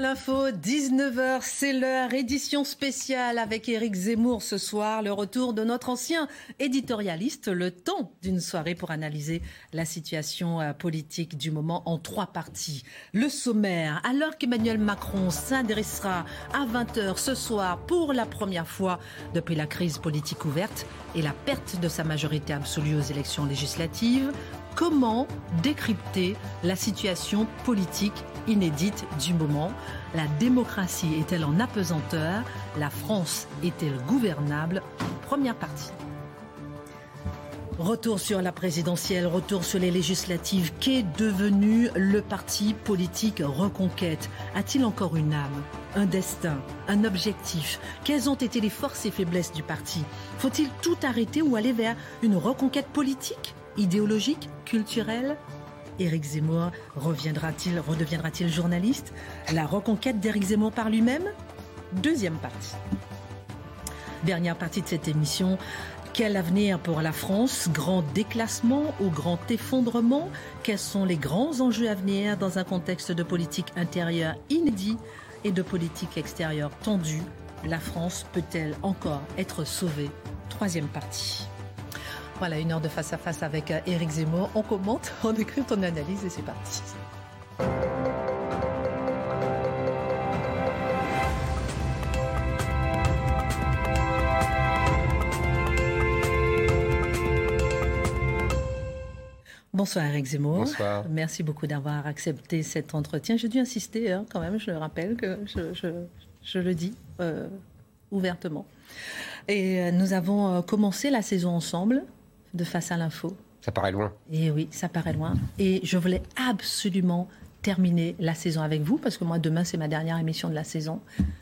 l'info, 19h, c'est l'heure, édition spéciale avec Éric Zemmour ce soir, le retour de notre ancien éditorialiste, le temps d'une soirée pour analyser la situation euh, politique du moment en trois parties. Le sommaire, alors qu'Emmanuel Macron s'adressera à 20h ce soir pour la première fois depuis la crise politique ouverte et la perte de sa majorité absolue aux élections législatives, comment décrypter la situation politique inédite du moment. La démocratie est-elle en apesanteur? La France est-elle gouvernable? Première partie. Retour sur la présidentielle, retour sur les législatives. Qu'est devenu le parti politique Reconquête? A-t-il encore une âme, un destin, un objectif? Quelles ont été les forces et faiblesses du parti? Faut-il tout arrêter ou aller vers une reconquête politique, idéologique, culturelle? Éric Zemmour reviendra-t-il, redeviendra-t-il journaliste? La reconquête d'Éric Zemmour par lui-même? Deuxième partie. Dernière partie de cette émission. Quel avenir pour la France? Grand déclassement ou grand effondrement? Quels sont les grands enjeux à venir dans un contexte de politique intérieure inédit et de politique extérieure tendue? La France peut-elle encore être sauvée? Troisième partie. Voilà, une heure de face à face avec euh, Éric Zemmour. On commente, on écrit, on analyse et c'est parti. Bonsoir Eric Zemmour. Bonsoir. Merci beaucoup d'avoir accepté cet entretien. J'ai dû insister hein, quand même, je le rappelle que je, le dis euh, ouvertement. Et euh, nous avons commencé la saison ensemble de Face à l'info. Ça paraît loin. Et oui, ça paraît loin. Et je voulais absolument terminer la saison avec vous, parce que moi, demain, c'est ma dernière émission de la saison.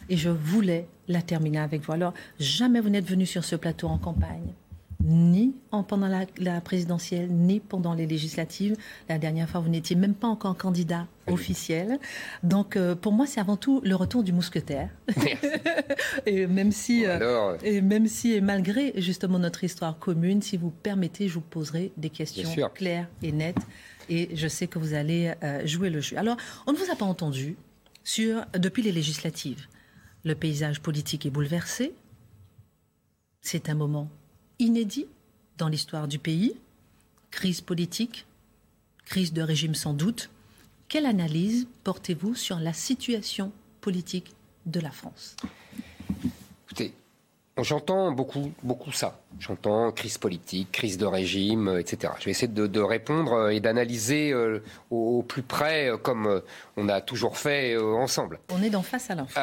Et je voulais la terminer avec vous. Alors, jamais vous n'êtes venu sur ce plateau en campagne ni pendant la, présidentielle, ni pendant les législatives. La dernière fois, vous n'étiez même pas encore candidat officiel. Donc, euh, pour moi, c'est avant tout le retour du mousquetaire. et même si, euh, et même si, et malgré justement notre histoire commune, si vous permettez, je vous poserai des questions claires et nettes. Et je sais que vous allez euh, jouer le jeu. Alors, on ne vous a pas entendu sur depuis les législatives. Le paysage politique est bouleversé. C'est un moment inédit dans l'histoire du pays, crise politique, crise de régime sans doute. Quelle analyse portez-vous sur la situation politique de la France? Écoutez, j'entends beaucoup, beaucoup ça. J'entends crise politique, crise de régime, etc. Je vais essayer de, répondre euh, et d'analyser euh, au, plus près, euh, comme on a toujours fait ensemble. On est d'en face à l'info.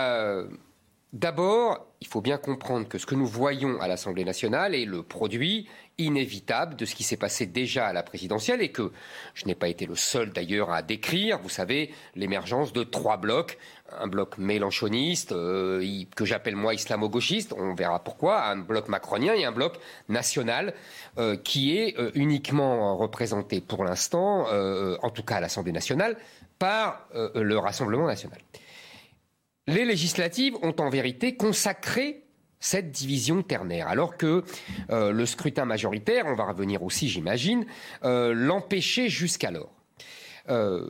D'abord, il faut bien comprendre que ce que nous voyons à l'Assemblée nationale est le produit inévitable de ce qui s'est passé déjà à la présidentielle et que je n'ai pas été le seul d'ailleurs à décrire, vous savez, l'émergence de trois blocs. Un bloc mélanchoniste, euh, que j'appelle moi islamo-gauchiste, on verra pourquoi, un bloc macronien et un bloc national euh, qui est euh, uniquement représenté pour l'instant, en tout cas à l'Assemblée nationale, par le Rassemblement national. Les législatives ont en vérité consacré cette division ternaire, alors que euh, le scrutin majoritaire, on va revenir aussi j'imagine, euh, l'empêchait jusqu'alors. Euh,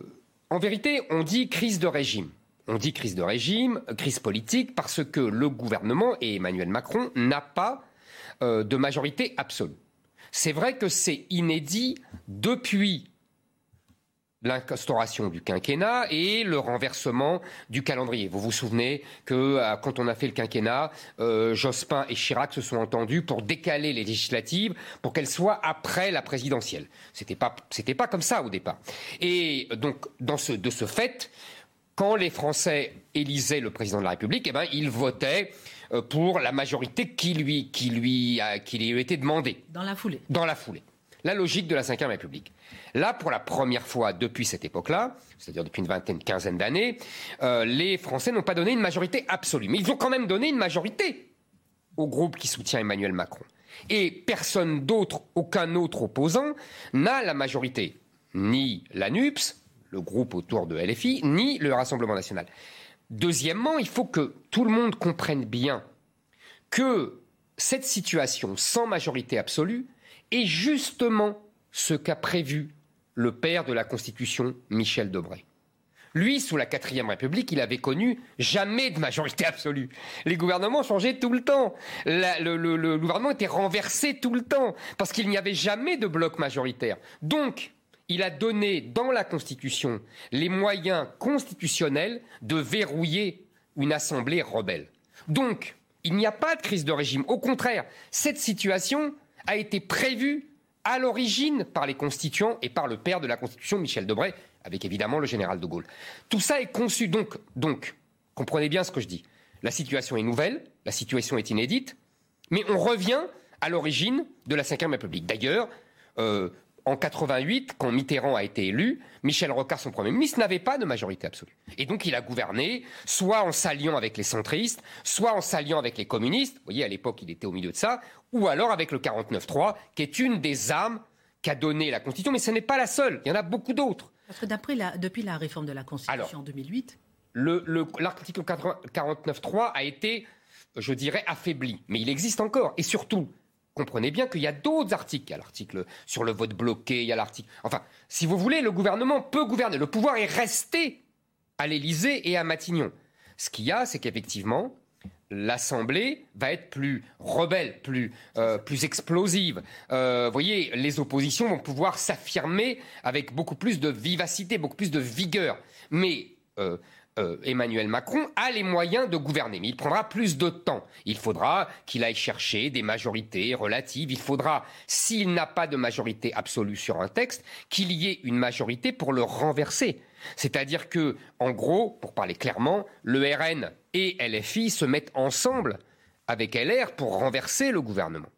en vérité, on dit crise de régime. On dit crise de régime, crise politique, parce que le gouvernement et Emmanuel Macron n'a pas de majorité absolue. C'est vrai que c'est inédit depuis l'instauration du quinquennat et le renversement du calendrier. Vous vous souvenez que euh, quand on a fait le quinquennat, euh, Jospin et Chirac se sont entendus pour décaler les législatives pour qu'elles soient après la présidentielle. C'était pas c'était pas comme ça au départ. Et donc dans ce de ce fait, quand les Français élisaient le président de la République, eh ben ils votaient euh, pour la majorité qui lui qui lui qui lui était demandée. Dans la foulée. Dans la foulée. La logique de la Ve République. Là, pour la première fois depuis cette époque-là, c'est-à-dire depuis une vingtaine, quinzaine d'années, euh, les Français n'ont pas donné une majorité absolue. Mais ils ont quand même donné une majorité au groupe qui soutient Emmanuel Macron. Et personne d'autre, aucun autre opposant, n'a la majorité. Ni la NUPS, le groupe autour de LFI, ni le Rassemblement national. Deuxièmement, il faut que tout le monde comprenne bien que cette situation sans majorité absolue est justement ce qu'a prévu le père de la Constitution, Michel Debré. Lui, sous la quatrième République, il avait connu jamais de majorité absolue. Les gouvernements changeaient tout le temps. le, gouvernement était renversé tout le temps parce qu'il n'y avait jamais de bloc majoritaire. Donc, il a donné dans la Constitution les moyens constitutionnels de verrouiller une assemblée rebelle. Donc, il n'y a pas de crise de régime. Au contraire, cette situation a été prévue à l'origine par les constituants et par le père de la Constitution, Michel Debray, avec évidemment le général de Gaulle. Tout ça est conçu. Donc, donc, comprenez bien ce que je dis. La situation est nouvelle, la situation est inédite, mais on revient à l'origine de la Ve République. D'ailleurs, euh, en 88, quand Mitterrand a été élu, Michel Rocard, son Premier ministre, n'avait pas de majorité absolue. Et donc il a gouverné, soit en s'alliant avec les centristes, soit en s'alliant avec les communistes, vous voyez, à l'époque il était au milieu de ça, ou alors avec le 49-3, qui est une des armes qu'a donné la Constitution, mais ce n'est pas la seule, il y en a beaucoup d'autres. Parce que d'après la, depuis la réforme de la Constitution en 2008... L'article 49.3 a été, je dirais, affaibli, mais il existe encore. Et surtout, comprenez bien qu'il y a d'autres articles. Il y a l'article sur le vote bloqué, il y a l'article. Enfin, si vous voulez, le gouvernement peut gouverner. Le pouvoir est resté à l'Élysée et à Matignon. Ce qu'il y a, c'est qu'effectivement, l'Assemblée va être plus rebelle, plus, euh, plus explosive. Euh, vous voyez, les oppositions vont pouvoir s'affirmer avec beaucoup plus de vivacité, beaucoup plus de vigueur. Mais euh, euh, Emmanuel Macron a les moyens de gouverner, mais il prendra plus de temps. Il faudra qu'il aille chercher des majorités relatives. Il faudra, s'il n'a pas de majorité absolue sur un texte, qu'il y ait une majorité pour le renverser. C'est-à-dire que, en gros, pour parler clairement, le RN et LFI se mettent ensemble avec LR pour renverser le gouvernement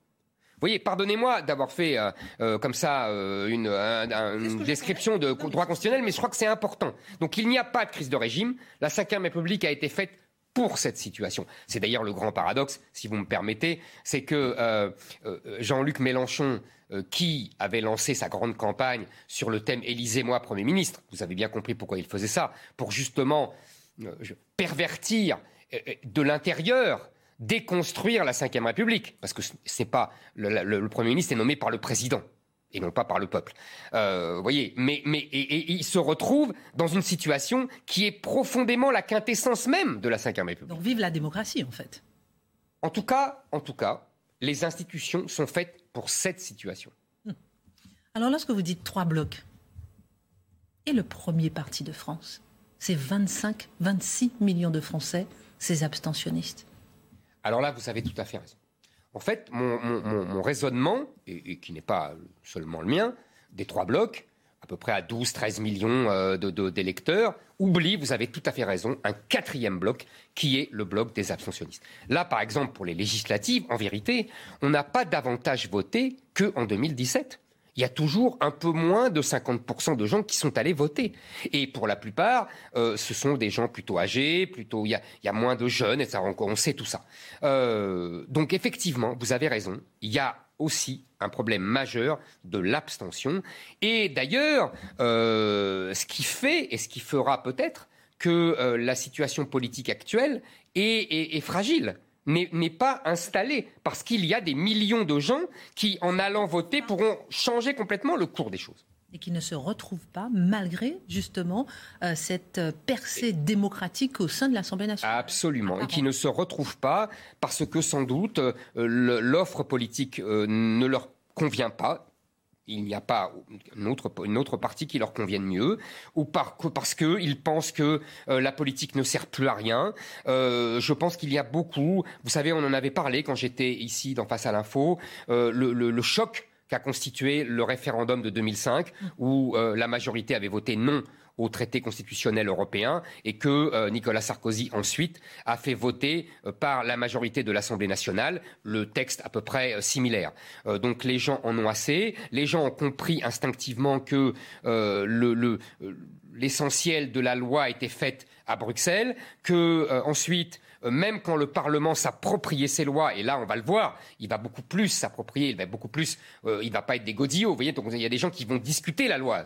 voyez, pardonnez-moi d'avoir fait euh, euh, comme ça euh, une, description de droit constitutionnel, mais je crois que c'est important. Donc il n'y a pas de crise de régime. La Ve République a été faite pour cette situation. C'est d'ailleurs le grand paradoxe, si vous me permettez, c'est que Jean-Luc Mélenchon, qui avait lancé sa grande campagne sur le thème Élisez-moi Premier ministre, vous avez bien compris pourquoi il faisait ça, pour justement pervertir de l'intérieur déconstruire la Ve République, parce que c'est pas le, Premier ministre est nommé par le président et non pas par le peuple. Euh, voyez, mais, mais et, il se retrouve dans une situation qui est profondément la quintessence même de la Ve République. Donc vive la démocratie en fait. En tout cas, en tout cas, les institutions sont faites pour cette situation. Hmm. Alors lorsque vous dites trois blocs, et le premier parti de France, c'est 25, 26 millions de Français, ces abstentionnistes. Alors là, vous avez tout à fait raison. En fait, mon, raisonnement, et, qui n'est pas seulement le mien, des trois blocs, à peu près à 12-13 millions euh, d'électeurs, oublie, vous avez tout à fait raison, un quatrième bloc qui est le bloc des abstentionnistes. Là, par exemple, pour les législatives, en vérité, on n'a pas davantage voté qu'en 2017 il y a toujours un peu moins de 50% de gens qui sont allés voter. Et pour la plupart, euh, ce sont des gens plutôt âgés, plutôt il y a, moins de jeunes, et ça, on, sait tout ça. Euh, donc effectivement, vous avez raison, il y a aussi un problème majeur de l'abstention. Et d'ailleurs, euh, ce qui fait et ce qui fera peut-être que la situation politique actuelle est fragile n'est pas installé parce qu'il y a des millions de gens qui, en allant voter, pourront changer complètement le cours des choses. Et qui ne se retrouvent pas malgré justement euh, cette euh, percée démocratique au sein de l'Assemblée nationale. Absolument, et qui ne se retrouvent pas parce que sans doute euh, l'offre politique ne leur convient pas il n'y a pas une autre, une autre partie qui leur convienne mieux, ou par, parce qu'ils pensent que euh, la politique ne sert plus à rien. Euh, je pense qu'il y a beaucoup, vous savez, on en avait parlé quand j'étais ici dans Face à l'info, euh, le, le, le, choc qu'a constitué le référendum de 2005, où la majorité avait voté non au traité constitutionnel européen et que euh, Nicolas Sarkozy ensuite a fait voter euh, par la majorité de l'Assemblée nationale le texte à peu près similaire. donc les gens en ont assez, les gens ont compris instinctivement que l'essentiel de la loi était fait à Bruxelles, que ensuite euh, même quand le Parlement s'appropriait ses lois, et là on va le voir, il va beaucoup plus s'approprier, il va beaucoup plus, euh, il va pas être des godillots, vous voyez, donc il y a des gens qui vont discuter la loi.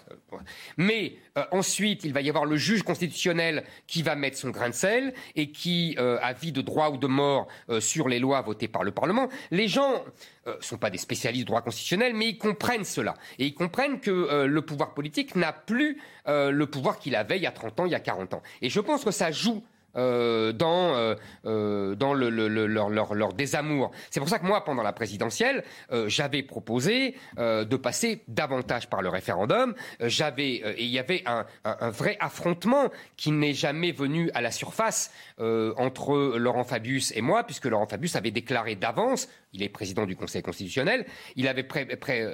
Mais euh, ensuite, il va y avoir le juge constitutionnel qui va mettre son grain de sel et qui a vie de droit ou de mort sur les lois votées par le Parlement. Les gens ne sont pas des spécialistes du droit constitutionnel, mais ils comprennent cela. Et ils comprennent que le pouvoir politique n'a plus le pouvoir qu'il avait il y a 30 ans, il y a 40 ans. Et je pense que ça joue euh, dans, euh, euh, dans le, leur, leur, désamour. C'est pour ça que moi, pendant la présidentielle, j'avais proposé de passer davantage par le référendum. J'avais et il y avait un, un, vrai affrontement qui n'est jamais venu à la surface entre Laurent Fabius et moi, puisque Laurent Fabius avait déclaré d'avance, il est président du Conseil constitutionnel, il avait pré, pré,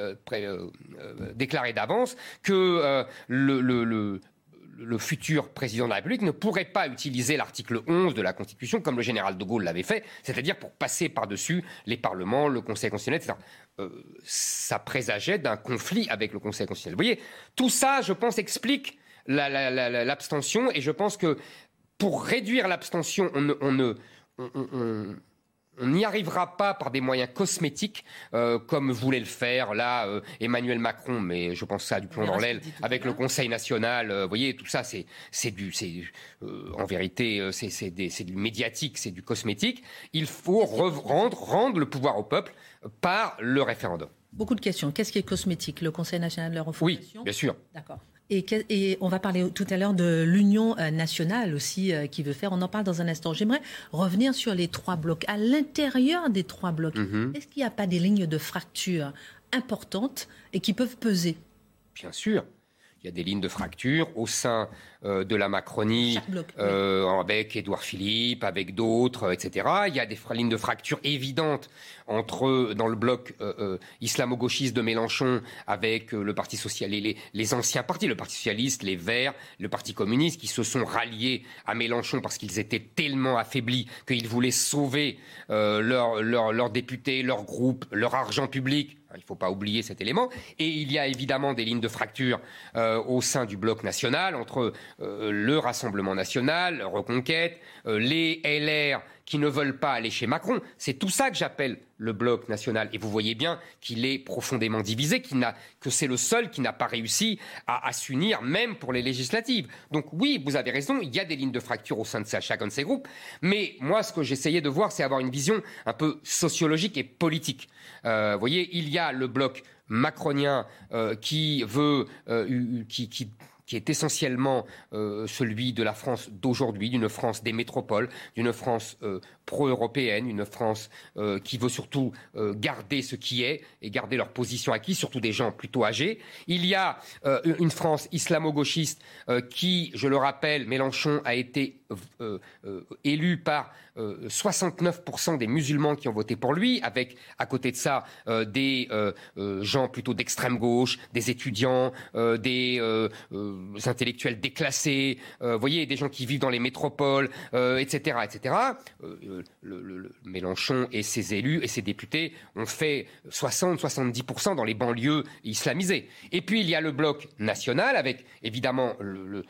déclaré d'avance que le, le, futur président de la République ne pourrait pas utiliser l'article 11 de la Constitution comme le général de Gaulle l'avait fait, c'est-à-dire pour passer par-dessus les parlements, le Conseil constitutionnel, etc. Euh, ça présageait d'un conflit avec le Conseil constitutionnel. Vous voyez, tout ça, je pense, explique l'abstention et je pense que pour réduire l'abstention, on ne n'y arrivera pas par des moyens cosmétiques euh, comme voulait le faire là euh, Emmanuel Macron, mais je pense ça a du plomb dans l'aile avec le Conseil national. Euh, vous voyez, tout ça, c'est c'est du, c'est en vérité, c'est c'est du médiatique, c'est du cosmétique. Il faut rendre rendre le pouvoir au peuple par le référendum. Beaucoup de questions. Qu'est-ce qui est cosmétique? Le Conseil national de la refondation Oui, bien sûr. D'accord. Et, on va parler tout à l'heure de l'union euh, nationale aussi euh, qui veut faire. On en parle dans un instant. J'aimerais revenir sur les trois blocs. À l'intérieur des trois blocs, mhm. est-ce qu'il n'y a pas des lignes de fracture importantes et qui peuvent peser? Bien sûr. Il y a des lignes de fracture au sein euh, de la Macronie, euh, avec Édouard Philippe, avec d'autres, etc. Il y a des lignes de fracture évidentes entre dans le bloc euh, islamo-gauchiste de Mélenchon avec le Parti social et les, anciens partis, le Parti socialiste, les Verts, le Parti communiste, qui se sont ralliés à Mélenchon parce qu'ils étaient tellement affaiblis qu'ils voulaient sauver leurs leur, députés, leur groupe, leur argent public. Il ne faut pas oublier cet élément. Et il y a évidemment des lignes de fracture au sein du bloc national entre le Rassemblement national, Reconquête, euh, les LR qui ne veulent pas aller chez Macron. C'est tout ça que j'appelle le bloc national. Et vous voyez bien qu'il est profondément divisé, que c'est le seul qui n'a pas réussi à, s'unir, même pour les législatives. Donc oui, vous avez raison, il y a des lignes de fracture au sein de chacun de ces groupes. Mais moi, ce que j'essayais de voir, c'est avoir une vision un peu sociologique et politique. Euh, vous voyez, il y a le bloc macronien qui veut, qui, qui qui est essentiellement euh, celui de la France d'aujourd'hui, d'une France des métropoles, d'une France euh, pro-européenne, une France euh, qui veut surtout garder ce qui est et garder leur position acquise, surtout des gens plutôt âgés. Il y a une France islamo-gauchiste qui, je le rappelle, Mélenchon a été élu par 69% des musulmans qui ont voté pour lui, avec à côté de ça des gens plutôt d'extrême gauche, des étudiants, des intellectuels déclassés, euh, vous voyez, des gens qui vivent dans les métropoles, etc., euh, etc. Euh, le, Mélenchon et ses élus et ses députés ont fait 60-70% dans les banlieues islamisées. Et puis il y a le bloc national avec évidemment le,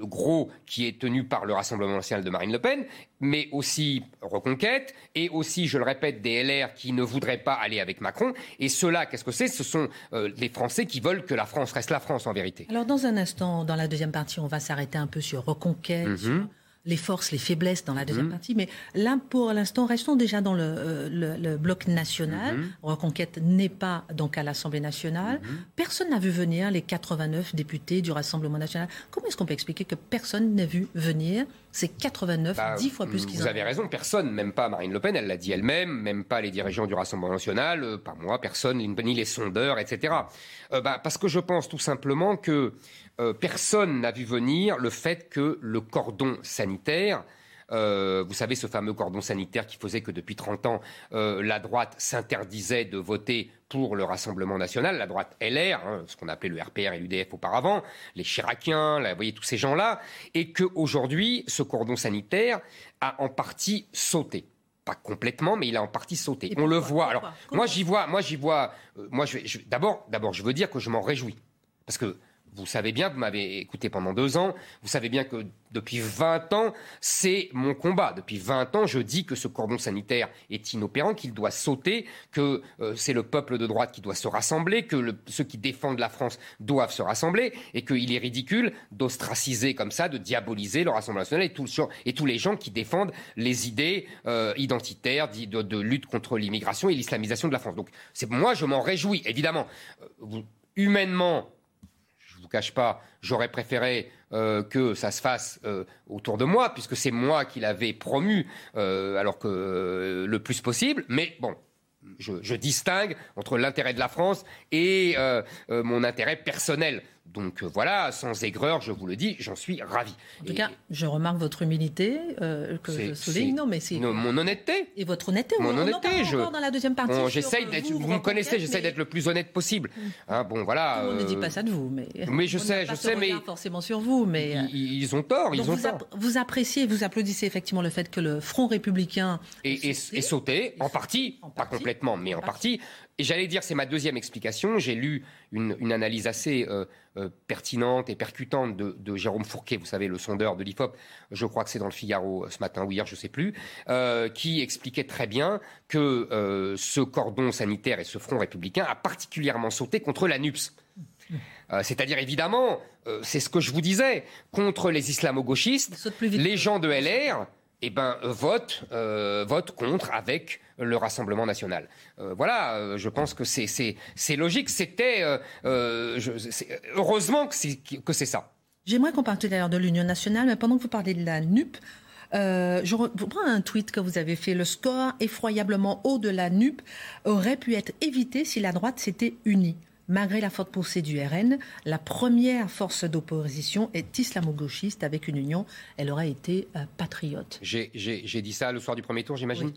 gros qui est tenu par le Rassemblement national de Marine Le Pen, mais aussi Reconquête, et aussi, je le répète, des LR qui ne voudraient pas aller avec Macron. Et cela, qu'est-ce que c'est? Ce sont les Français qui veulent que la France reste la France en vérité. Alors dans un instant, dans la deuxième partie, on va s'arrêter un peu sur reconquête, mhm. sur les forces, les faiblesses dans la deuxième mhm. partie. Mais là, pour l'instant, restons déjà dans le, euh, bloc national. Mhm. Reconquête n'est pas donc à l'Assemblée nationale. Personne n'a vu venir les 89 députés du Rassemblement national. Comment est-ce qu'on peut expliquer que personne n'a vu venir ces 89, bah, 10 fois plus qu'ils Vous avez raison, personne, même pas Marine Le Pen, elle l'a dit elle-même, même pas les dirigeants du Rassemblement national, euh, pas moi, personne, ni les sondeurs, etc. Euh, bah, parce que je pense tout simplement que euh, personne n'a vu venir le fait que le cordon sanitaire vous savez, ce fameux cordon sanitaire qui faisait que depuis 30 ans, la droite s'interdisait de voter pour le Rassemblement national, la droite LR, hein, ce qu'on appelait le RPR et l'UDF auparavant, les Chiraciens, vous voyez tous ces gens-là, et qu'aujourd'hui, ce cordon sanitaire a en partie sauté pas complètement, mais il a en partie sauté. On le voit. Alors, moi, j'y vois, moi, j'y vois. Euh, moi, je, d'abord, d'abord, je veux dire que je m'en réjouis parce que vous savez bien, vous m'avez écouté pendant deux ans, vous savez bien que depuis 20 ans, c'est mon combat. Depuis 20 ans, je dis que ce cordon sanitaire est inopérant, qu'il doit sauter, que euh, c'est le peuple de droite qui doit se rassembler, que ceux qui défendent la France doivent se rassembler, et qu'il est ridicule d'ostraciser comme ça, de diaboliser le Rassemblement national et, tous les gens qui défendent les idées euh, identitaires de, lutte contre l'immigration et l'islamisation de la France. Donc, moi, je m'en réjouis, évidemment. Euh, humainement, vous cache pas, j'aurais préféré euh, que ça se fasse euh, autour de moi, puisque c'est moi qui l'avais promu, euh, alors que le plus possible. Mais bon, je, distingue entre l'intérêt de la France et mon intérêt personnel. Donc euh, voilà, sans aigreur, je vous le dis, j'en suis ravi. En tout cas, je remarque votre humilité, euh, que je souligne. Non, mais c'est mon honnêteté. Et votre honnêteté. Mon honnêteté. je dans la deuxième partie. j'essaye d'être. Vous, me connaissez, j'essaie d'être le plus honnête possible. Mm. Hein, bon, voilà. On ne dit euh, pas ça de vous, mais. Mais je sais, je sais, mais forcément sur vous, mais ils, ont tort, ils ont vous tort. vous appréciez, vous applaudissez effectivement le fait que le Front républicain est sauté, en partie, pas complètement, mais en partie. Et j'allais dire, c'est ma deuxième explication. J'ai lu une, analyse assez euh, euh, pertinente et percutante de, Jérôme Fourquet, vous savez, le sondeur de l'IFOP, je crois que c'est dans le Figaro euh, ce matin ou hier, je ne sais plus, qui expliquait très bien que ce cordon sanitaire et ce front républicain a particulièrement sauté contre la NUPS. C'est-à-dire, évidemment, c'est ce que je vous disais, contre les islamo-gauchistes, les gens de LR, eh ben, votent, votent contre avec le Rassemblement national. Euh, voilà, euh, je pense que c'est logique. C'était euh, heureusement que c'est ça. J'aimerais qu'on parle tout à l'heure de l'Union nationale, mais pendant que vous parlez de la NUP, je reprends un tweet que vous avez fait. Le score effroyablement haut de la NUP aurait pu être évité si la droite s'était unie. Malgré la forte poussée du RN, la première force d'opposition est islamo-gauchiste. Avec une union, elle aurait été patriote. J'ai dit ça le soir du premier tour, j'imagine?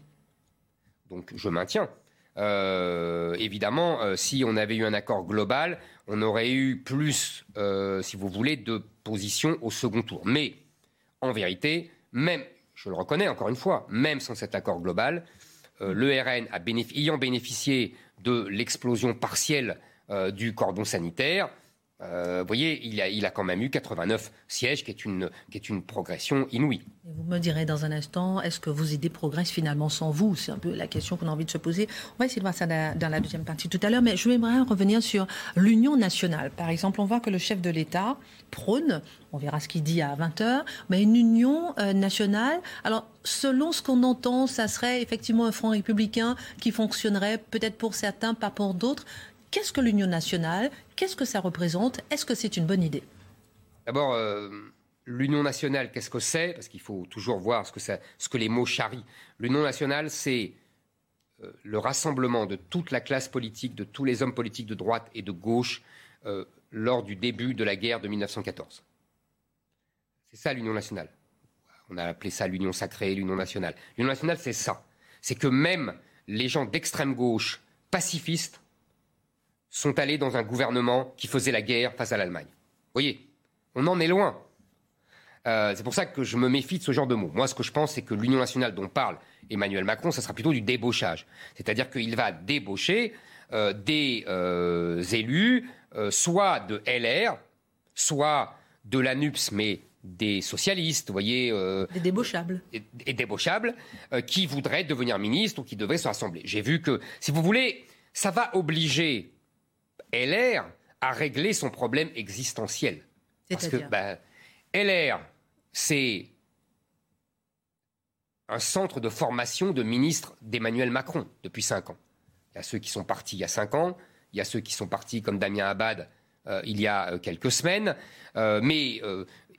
Donc je maintiens. Euh, évidemment, euh, si on avait eu un accord global, on aurait eu plus, euh, si vous voulez, de positions au second tour. Mais en vérité, même, je le reconnais encore une fois, même sans cet accord global, le RN ayant bénéficié de l'explosion partielle du cordon sanitaire, vous voyez, il a, il a quand même eu 89 sièges, qui est une, qui est une progression inouïe. vous me direz dans un instant, est-ce que vos idées progressent finalement sans vous? C'est un peu la question qu'on a envie de se poser. On va essayer de voir ça dans la deuxième partie tout à l'heure, mais je voudrais revenir sur l'union nationale. Par exemple, on voit que le chef de l'État prône, on verra ce qu'il dit à 20h, mais une union euh, nationale. Alors, selon ce qu'on entend, ça serait effectivement un front républicain qui fonctionnerait peut-être pour certains, pas pour d'autres. Qu'est-ce que l'Union nationale? Qu'est-ce que ça représente? Est-ce que c'est une bonne idée? D'abord, euh, l'Union nationale, qu'est-ce que c'est? Parce qu'il faut toujours voir ce que, les mots charrient. L'Union nationale, c'est euh, le rassemblement de toute la classe politique, de tous les hommes politiques de droite et de gauche euh, lors du début de la guerre de 1914. C'est ça l'Union nationale. On a appelé ça l'Union sacrée, l'Union nationale. L'Union nationale, c'est ça. C'est que même les gens d'extrême gauche, pacifistes, sont allés dans un gouvernement qui faisait la guerre face à l'Allemagne. Vous voyez, on en est loin. Euh, c'est pour ça que je me méfie de ce genre de mots. Moi, ce que je pense, c'est que l'Union nationale dont parle Emmanuel Macron, ça sera plutôt du débauchage. C'est-à-dire qu'il va débaucher euh, des euh, élus, soit de LR, soit de l'ANUPS, mais des socialistes, vous voyez. des débauchables. Et, et débauchables, qui voudraient devenir ministres ou qui devraient se rassembler. J'ai vu que, si vous voulez, ça va obliger LR a réglé son problème existentiel. Parce que ben, LR, c'est un centre de formation de ministres d'Emmanuel Macron depuis cinq ans. Il y a ceux qui sont partis il y a cinq ans, il y a ceux qui sont partis comme Damien Abad euh, il y a euh, quelques semaines, euh, mais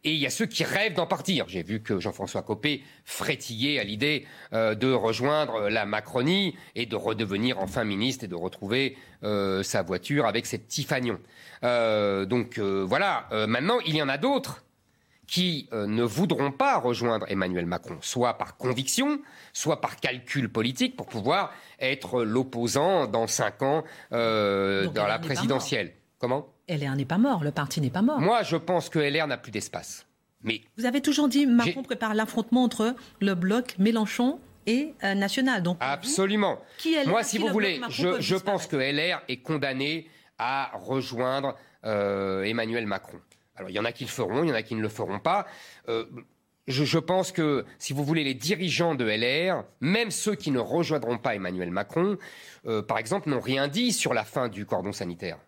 et il y a ceux qui rêvent d'en partir. J'ai vu que Jean-François Copé frétillait à l'idée euh, de rejoindre la Macronie et de redevenir enfin ministre et de retrouver euh, sa voiture avec ses petits fagnons. Euh, donc voilà, maintenant, il y en a d'autres qui euh, ne voudront pas rejoindre Emmanuel Macron, soit par conviction, soit par calcul politique, pour pouvoir être l'opposant dans cinq ans euh, dans la présidentielle. Comment? LR n'est pas mort, le parti n'est pas mort. Moi, je pense que LR n'a plus d'espace. Mais vous avez toujours dit Macron prépare l'affrontement entre le bloc Mélenchon et euh, national. Donc absolument. qui est Moi, si vous voulez, je, je pense que LR est condamné à rejoindre Emmanuel Macron. Alors il y en a qui le feront, il y en a qui ne le feront pas. Euh, je, pense que, si vous voulez, les dirigeants de LR, même ceux qui ne rejoindront pas Emmanuel Macron, euh, par exemple, n'ont rien dit sur la fin du cordon sanitaire.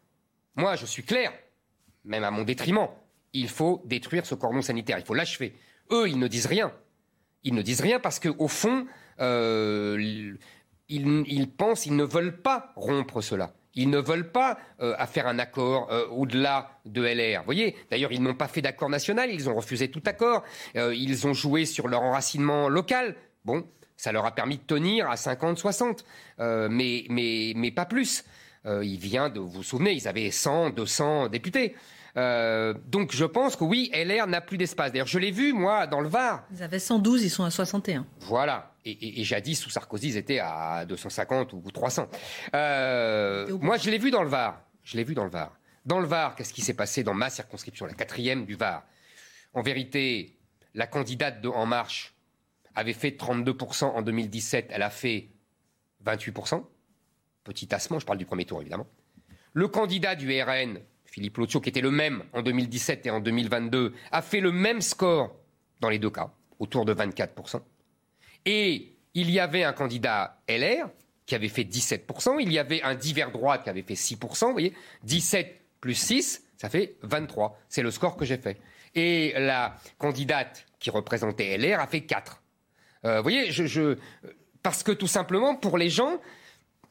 Moi, je suis clair, même à mon détriment. Il faut détruire ce cordon sanitaire, il faut l'achever. Eux, ils ne disent rien. Ils ne disent rien parce qu'au fond, euh, ils pensent, ils ne veulent pas rompre cela. Ils ne veulent pas euh, faire un accord euh, au-delà de LR. Vous voyez, d'ailleurs, ils n'ont pas fait d'accord national, ils ont refusé tout accord. Ils ont joué sur leur enracinement local. Bon, ça leur a permis de tenir à 50, 60, mais, mais, mais pas plus. Il vient de, vous vous souvenez, ils avaient 100, 200 députés. Euh, donc je pense que oui, LR n'a plus d'espace. D'ailleurs, je l'ai vu, moi, dans le Var. Ils avaient 112, ils sont à 61. Voilà. Et, jadis, sous Sarkozy, ils étaient à 250 ou 300. Euh, moi, je l'ai vu dans le Var. Je l'ai vu dans le Var. Dans le Var, qu'est-ce qui s'est passé dans ma circonscription, la quatrième du Var? En vérité, la candidate de En Marche avait fait 32% en 2017, elle a fait 28%. Petit tassement, je parle du premier tour évidemment. Le candidat du RN, Philippe Lotio, qui était le même en 2017 et en 2022, a fait le même score dans les deux cas, autour de 24%. Et il y avait un candidat LR qui avait fait 17%, il y avait un divers droite qui avait fait 6%, vous voyez, 17 plus 6, ça fait 23. C'est le score que j'ai fait. Et la candidate qui représentait LR a fait 4. Euh, vous voyez, parce que tout simplement, pour les gens,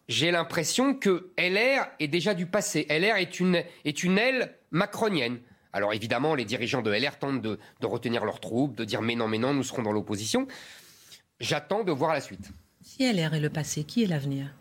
j'ai l'impression que LR est déjà du passé. LR est une, est une aile macronienne. Alors évidemment, les dirigeants de LR tentent de, retenir leurs troupes, de dire mais non, mais non, nous serons dans l'opposition. J'attends de voir la suite. Si LR est le passé, qui est l'avenir?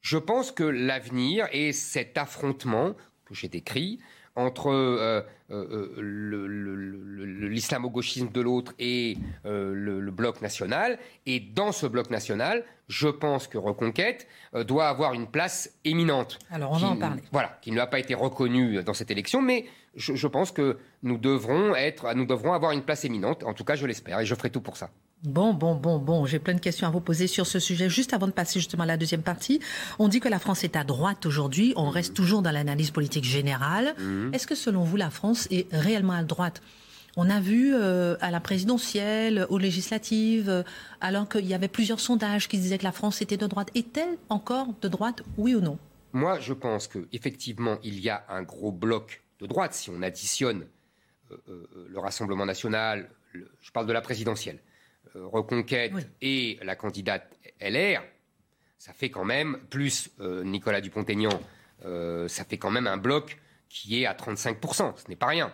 Je pense que l'avenir est cet affrontement que j'ai décrit entre euh, euh, euh, l'islamo-gauchisme de l'autre et le, bloc national. Et dans ce bloc national, je pense que Reconquête doit avoir une place éminente. Alors on va en parler. Voilà, qui ne a pas été reconnue dans cette élection, mais je, je pense que nous devrons être, nous devrons avoir une place éminente. En tout cas, je l'espère, et je ferai tout pour ça. Bon, bon, bon, bon. J'ai plein de questions à vous poser sur ce sujet. Juste avant de passer justement à la deuxième partie, on dit que la France est à droite aujourd'hui. On reste toujours dans l'analyse politique générale. Mhm. Est-ce que selon vous, la France est réellement à droite? On a vu euh, à la présidentielle, aux législatives, euh, alors qu'il y avait plusieurs sondages qui disaient que la France était de droite. Est-elle encore de droite, oui ou non? Moi, je pense qu'effectivement, il y a un gros bloc de droite si on additionne euh, le Rassemblement national, je parle de la présidentielle, euh, Reconquête et la candidate LR, ça fait quand même, plus euh, Nicolas Dupont-Aignan, euh, ça fait quand même un bloc qui est à 35%. Ce n'est pas rien.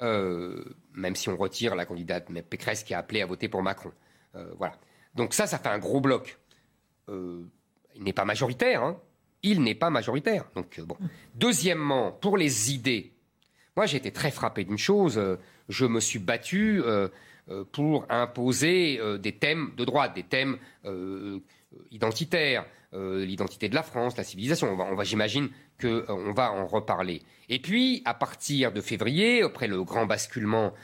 Mm. même si on retire la candidate Pécresse qui a appelé à voter pour Macron. voilà. Donc ça, ça fait un gros bloc. il n'est pas majoritaire. Hein. Il n'est pas majoritaire. Donc bon. Mm. Deuxièmement, pour les idées, moi j'ai été très frappé d'une chose. Je me suis battu pour imposer euh, des thèmes de droite, des thèmes euh, identitaires, l'identité de la France, la civilisation. On va, j'imagine qu'on va en reparler. Et puis, à partir de février, après le grand basculement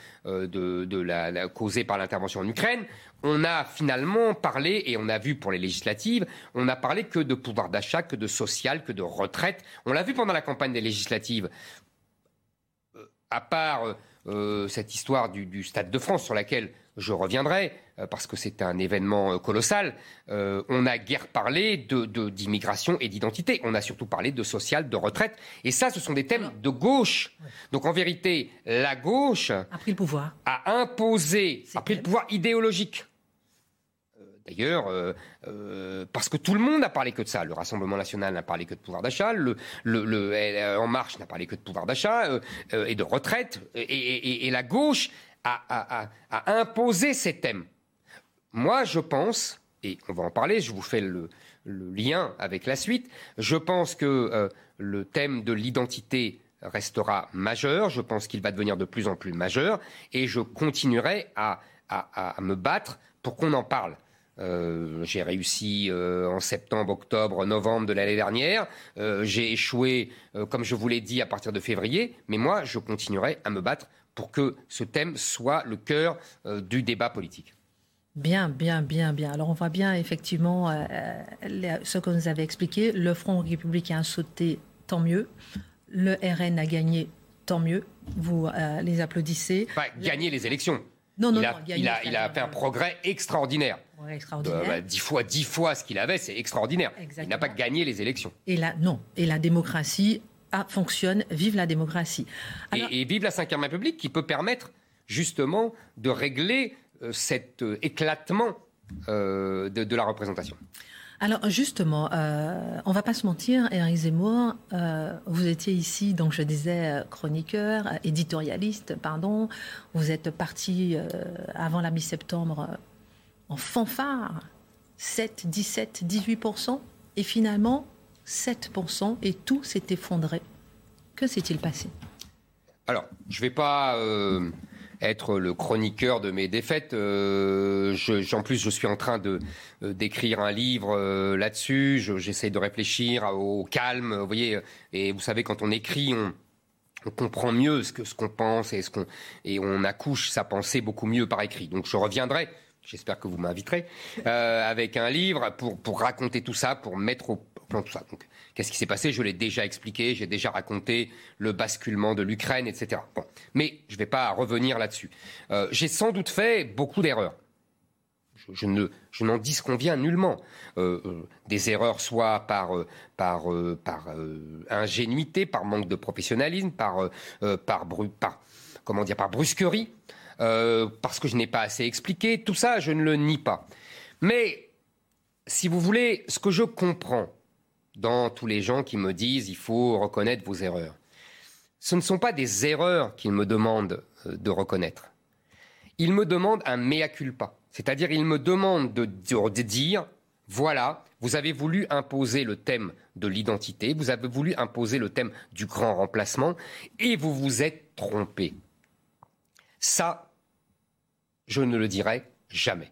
causé par l'intervention en Ukraine, on a finalement parlé, et on a vu pour les législatives, on n'a parlé que de pouvoir d'achat, que de social, que de retraite. On l'a vu pendant la campagne des législatives. à part euh, cette histoire du, Stade de France sur laquelle je reviendrai, euh, parce que c'est un événement euh, colossal, on a guère parlé d'immigration de, et d'identité. On a surtout parlé de social, de retraite. Et ça, ce sont des thèmes de gauche. Donc en vérité, la gauche a pris le pouvoir. A imposé, a pris le pouvoir idéologique D'ailleurs, euh, euh, parce que tout le monde n'a parlé que de ça. Le Rassemblement national n'a parlé que de pouvoir d'achat, le, En Marche n'a parlé que de pouvoir d'achat euh, et de retraite, et, la gauche a, imposé ces thèmes. Moi, je pense, et on va en parler, je vous fais le, lien avec la suite, je pense que le thème de l'identité restera majeur, je pense qu'il va devenir de plus en plus majeur, et je continuerai à, me battre pour qu'on en parle. Euh, j'ai réussi euh, en septembre, octobre, novembre de l'année dernière. Euh, j'ai échoué, comme je vous l'ai dit, à partir de février. Mais moi, je continuerai à me battre pour que ce thème soit le cœur du débat politique. Bien, bien, bien, bien. Alors on voit bien effectivement ce que vous avez expliqué. Le Front républicain a sauté, tant mieux. Le RN a gagné, tant mieux. Vous les applaudissez. Enfin, gagner les élections. Non, non, il a, il a, fait un progrès extraordinaire. Extraordinaire. Bah, dix fois, dix fois ce qu'il avait, c'est extraordinaire. Il n'a pas gagné les élections. Et là, non. Et la démocratie fonctionne. Vive la démocratie. Et, vive la Ve République qui peut permettre justement de régler euh, cet euh, éclatement euh, de la représentation. Alors justement, euh, on va pas se mentir, Eric Zemmour, euh, vous étiez ici, donc je disais chroniqueur, éditorialiste, pardon. Vous êtes parti avant la mi-septembre en fanfare, 7, 17, 18% et finalement 7% et tout s'est effondré. Que s'est-il passé? Alors, je ne vais pas être le chroniqueur de mes défaites. Euh, en plus, je suis en train de euh, d'écrire un livre euh, là-dessus. J'essaie de réfléchir au calme. Vous voyez, et vous savez, quand on écrit, on, on comprend mieux ce que ce qu'on pense et ce qu'on et on accouche sa pensée beaucoup mieux par écrit. Donc, je reviendrai. J'espère que vous m'inviterez avec un livre pour pour raconter tout ça, pour mettre au plan tout ça. Donc, Qu'est-ce qui s'est passé? Je l'ai déjà expliqué, j'ai déjà raconté le basculement de l'Ukraine, etc. Bon. Mais je ne vais pas revenir là-dessus. Euh, j'ai sans doute fait beaucoup d'erreurs. Je, ne, je n'en disconviens nullement. Euh, euh, des erreurs soit par, par, par ingénuité, par manque de professionnalisme, par, par, comment dire, par brusquerie, parce que je n'ai pas assez expliqué. Tout ça, je ne le nie pas. Mais, si vous voulez, ce que je comprends, dans tous les gens qui me disent il faut reconnaître vos erreurs. Ce ne sont pas des erreurs qu'ils me demandent euh, de reconnaître. Ils me demandent un mea culpa. C'est-à-dire, ils me demandent de, de, dire voilà, vous avez voulu imposer le thème de l'identité, vous avez voulu imposer le thème du grand remplacement, et vous vous êtes trompé. Ça, je ne le dirai jamais.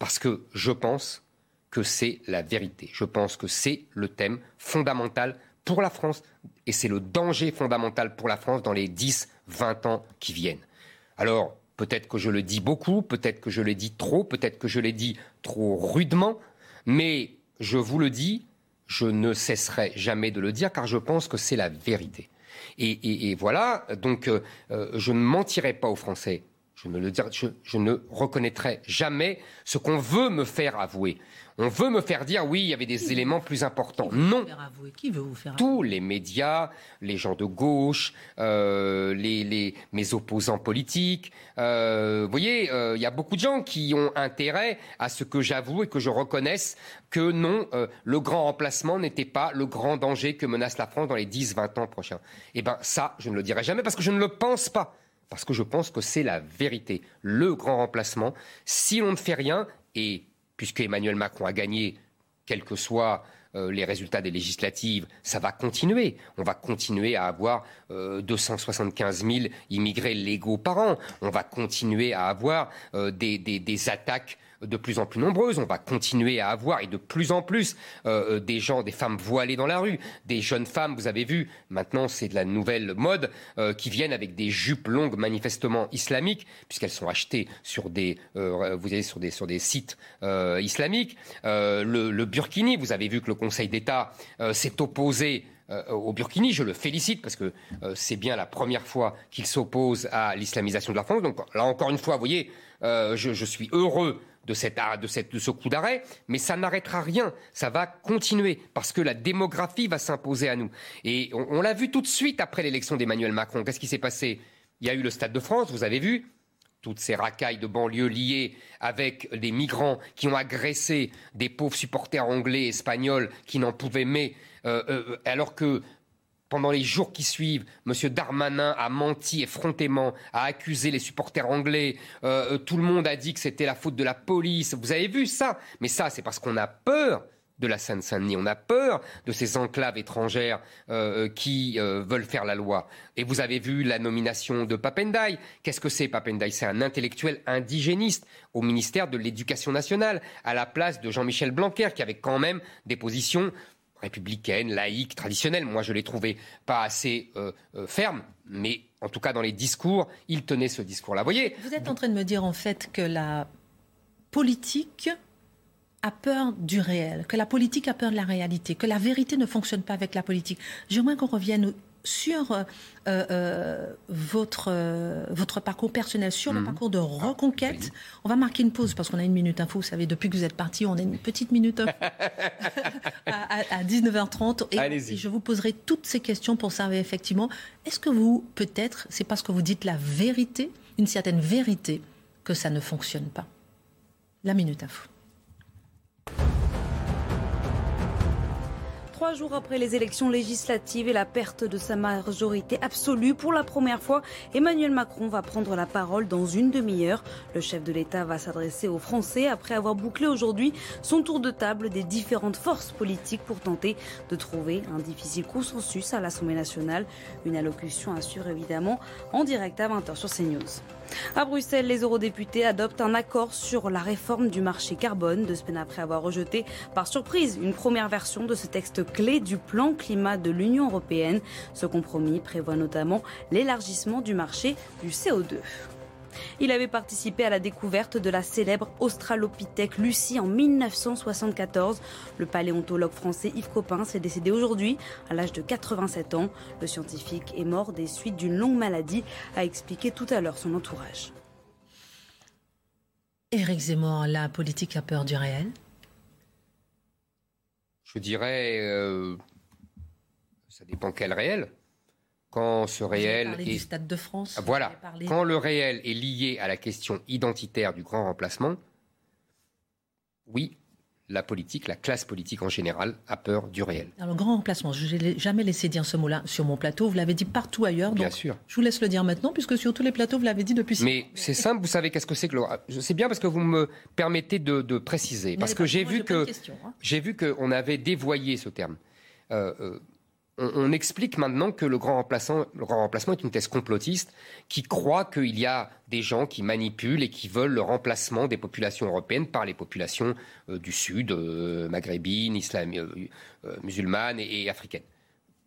Parce que je pense que c'est la vérité. Je pense que c'est le thème fondamental pour la France et c'est le danger fondamental pour la France dans les 10, 20 ans qui viennent. Alors, peut-être que je le dis beaucoup, peut-être que je le dis trop, peut-être que je l'ai dit trop rudement, mais je vous le dis, je ne cesserai jamais de le dire car je pense que c'est la vérité. Et, voilà, donc euh, euh, je ne mentirai pas aux Français. Je ne, le je ne reconnaîtrai jamais ce qu'on veut me faire avouer. On veut me faire dire oui, il y avait des éléments plus importants. Non. Qui veut vous faire Tous les médias, les gens de gauche, euh, les, mes opposants politiques. Euh, vous voyez, euh, il y a beaucoup de gens qui ont intérêt à ce que j'avoue et que je reconnaisse que non, le grand remplacement n'était pas le grand danger que menace la France dans les 10-20 ans prochains. Eh bien, ça, je ne le dirai jamais parce que je ne le pense pas parce que je pense que c'est la vérité. Le grand remplacement, si on ne fait rien, et puisque Emmanuel Macron a gagné, quels que soient euh, les résultats des législatives, ça va continuer. On va continuer à avoir 275 000 immigrés légaux par an. On va continuer à avoir euh, des, attaques de plus en plus nombreuses. On va continuer à avoir, et de plus en plus, euh, euh, des gens, des femmes voilées dans la rue, des jeunes femmes, vous avez vu, maintenant c'est de la nouvelle mode, euh, qui viennent avec des jupes longues manifestement islamiques, puisqu'elles sont achetées sur des, vous avez sur des, sur des sites islamiques. Le, le, burkini, vous avez vu que le Conseil d'État s'est opposé au Burkini. Je le félicite parce que c'est bien la première fois qu'il s'oppose à l'islamisation de la France. Donc là encore une fois, vous voyez, je, je, suis heureux de, cette, de, cette, de ce coup d'arrêt, mais ça n'arrêtera rien. Ça va continuer parce que la démographie va s'imposer à nous. Et on, l'a vu tout de suite après l'élection d'Emmanuel Macron. Qu'est-ce qui s'est passé? Il y a eu le Stade de France, vous avez vu toutes ces racailles de banlieue liées avec des migrants qui ont agressé des pauvres supporters anglais, espagnols, qui n'en pouvaient mais, euh, euh, alors que pendant les jours qui suivent, M. Darmanin a menti effrontément, a accusé les supporters anglais. Euh, euh, tout le monde a dit que c'était la faute de la police. Vous avez vu ça? Mais ça, c'est parce qu'on a peur de la Seine-Saint-Denis. On a peur de ces enclaves étrangères euh, qui veulent faire la loi. Et vous avez vu la nomination de Papendai. Qu'est-ce que c'est Papendai? C'est un intellectuel indigéniste au ministère de l'Éducation nationale, à la place de Jean-Michel Blanquer, qui avait quand même des positions républicaines, laïques, traditionnelles. Moi, je l'ai trouvé pas assez ferme, mais en tout cas dans les discours, il tenait ce discours-là. voyez Vous êtes en train de me dire en fait que la politique a peur du réel, que la politique a peur de la réalité, que la vérité ne fonctionne pas avec la politique. J'aimerais qu'on revienne sur euh, euh, votre, euh, votre parcours personnel, sur le mhm. parcours de reconquête. On va marquer une pause parce qu'on a une minute info. Vous savez, depuis que vous êtes parti, on a une petite minute à, 19h30. Et, et, je vous poserai toutes ces questions pour savoir effectivement, est-ce que vous, peut-être, c'est parce que vous dites la vérité, une certaine vérité, que ça ne fonctionne pas? La minute info. Trois jours après les élections législatives et la perte de sa majorité absolue, pour la première fois, Emmanuel Macron va prendre la parole dans une demi-heure. Le chef de l'État va s'adresser aux Français après avoir bouclé aujourd'hui son tour de table des différentes forces politiques pour tenter de trouver un difficile consensus à l'Assemblée nationale. Une allocution assure évidemment en direct à 20h sur CNews. À Bruxelles, les eurodéputés adoptent un accord sur la réforme du marché carbone, deux semaines après avoir rejeté par surprise une première version de ce texte clé du plan climat de l'Union européenne. Ce compromis prévoit notamment l'élargissement du marché du CO2. Il avait participé à la découverte de la célèbre Australopithèque Lucie en 1974. Le paléontologue français Yves Copin s'est décédé aujourd'hui à l'âge de 87 ans. Le scientifique est mort des suites d'une longue maladie, a expliqué tout à l'heure son entourage. Éric Zemmour, la politique a peur du réel? Je dirais, euh, ça dépend quel réel quand ce réel est... du Stade de France. Voilà. Quand le réel est lié à la question identitaire du grand remplacement, oui, la politique, la classe politique en général, a peur du réel. Alors, grand remplacement, je n'ai jamais laissé dire ce mot-là sur mon plateau. Vous l'avez dit partout ailleurs. Bien sûr. Je vous laisse le dire maintenant, puisque sur tous les plateaux, vous l'avez dit depuis. Mais c'est simple, vous savez qu'est-ce que c'est que le. C'est bien parce que vous me permettez de, préciser. parce que j'ai vu, que, hein. j'ai vu qu'on avait dévoyé ce terme. Euh, euh, on, explique maintenant que le grand, remplacement est une thèse complotiste qui croit qu'il y a des gens qui manipulent et qui veulent le remplacement des populations européennes par les populations euh, du Sud, euh, maghrébines, euh, musulmanes et africaines.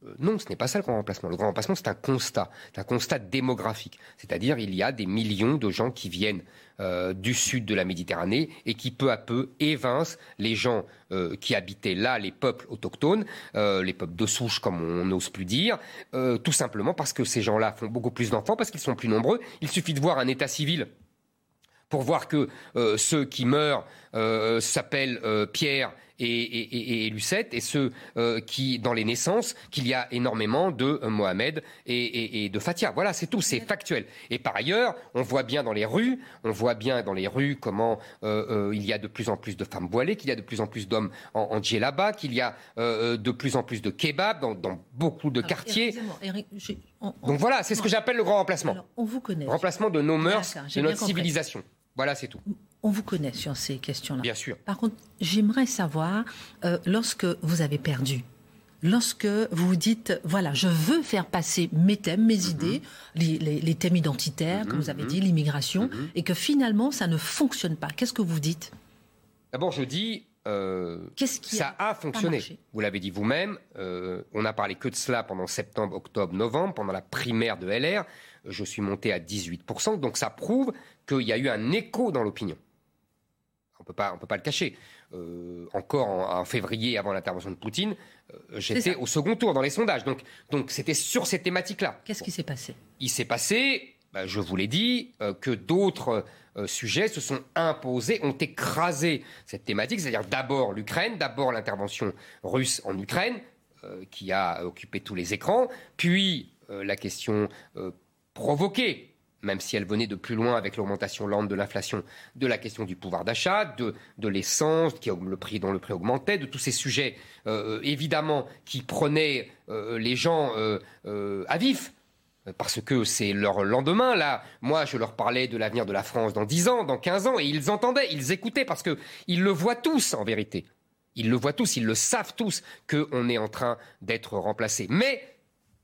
Euh, non, ce n'est pas ça le grand remplacement. Le grand remplacement, c'est un constat, un constat démographique. C'est-à-dire, il y a des millions de gens qui viennent euh, du sud de la Méditerranée et qui peu à peu évincent les gens euh, qui habitaient là, les peuples autochtones, les peuples de souche, comme on n'ose plus dire, tout simplement parce que ces gens-là font beaucoup plus d'enfants, parce qu'ils sont plus nombreux. Il suffit de voir un état civil pour voir que ceux qui meurent s'appellent Pierre et, Lucette, et ceux euh, qui, dans les naissances, qu'il y a énormément de euh, Mohamed et, de Fatia. Voilà, c'est tout, c'est factuel. Et par ailleurs, on voit bien dans les rues, on voit bien dans les rues comment euh, il y a de plus en plus de femmes voilées, qu'il y a de plus en plus d'hommes en, en djellaba, qu'il y a de plus en plus de kebabs dans, beaucoup de quartiers. Donc voilà, c'est ce que j'appelle le grand remplacement. on vous connaît. Remplacement de nos mœurs, de notre civilisation. Voilà, c'est tout on vous connaît sur ces questions-là. Bien sûr. Par contre, j'aimerais savoir, euh, lorsque vous avez perdu, lorsque vous vous dites, voilà, je veux faire passer mes thèmes, mes mhm. idées, les, thèmes identitaires, comme vous avez mhm. dit, l'immigration, mhm. et que finalement, ça ne fonctionne pas, qu'est-ce que vous dites? D'abord, je dis, euh, ça a, fonctionné. Vous l'avez dit vous-même. Euh, on n'a parlé que de cela pendant septembre, octobre, novembre, pendant la primaire de LR. Je suis monté à 18%. Donc ça prouve qu'il y a eu un écho dans l'opinion on ne peut pas le cacher. Euh, encore en, février, avant l'intervention de Poutine, euh, j'étais au second tour dans les sondages. Donc, donc c'était sur ces thématiques-là. Qu'est-ce qui s'est passé? Il s'est passé, bah, je vous l'ai dit, euh, que d'autres sujets se sont imposés, ont écrasé cette thématique, c'est-à-dire d'abord l'Ukraine, d'abord l'intervention russe en Ukraine, qui a occupé tous les écrans, puis la question provoquée même si elle venait de plus loin avec l'augmentation lente de l'inflation, de la question du pouvoir d'achat, de, l'essence, qui le prix dont le prix augmentait, de tous ces sujets euh, évidemment qui prenaient euh, les gens euh, à vif. Parce que c'est leur lendemain, là. Moi, je leur parlais de l'avenir de la France dans 10 ans, dans 15 ans, et ils entendaient, ils écoutaient, parce qu'ils le voient tous, en vérité. Ils le voient tous, ils le savent tous qu'on est en train d'être remplacé. Mais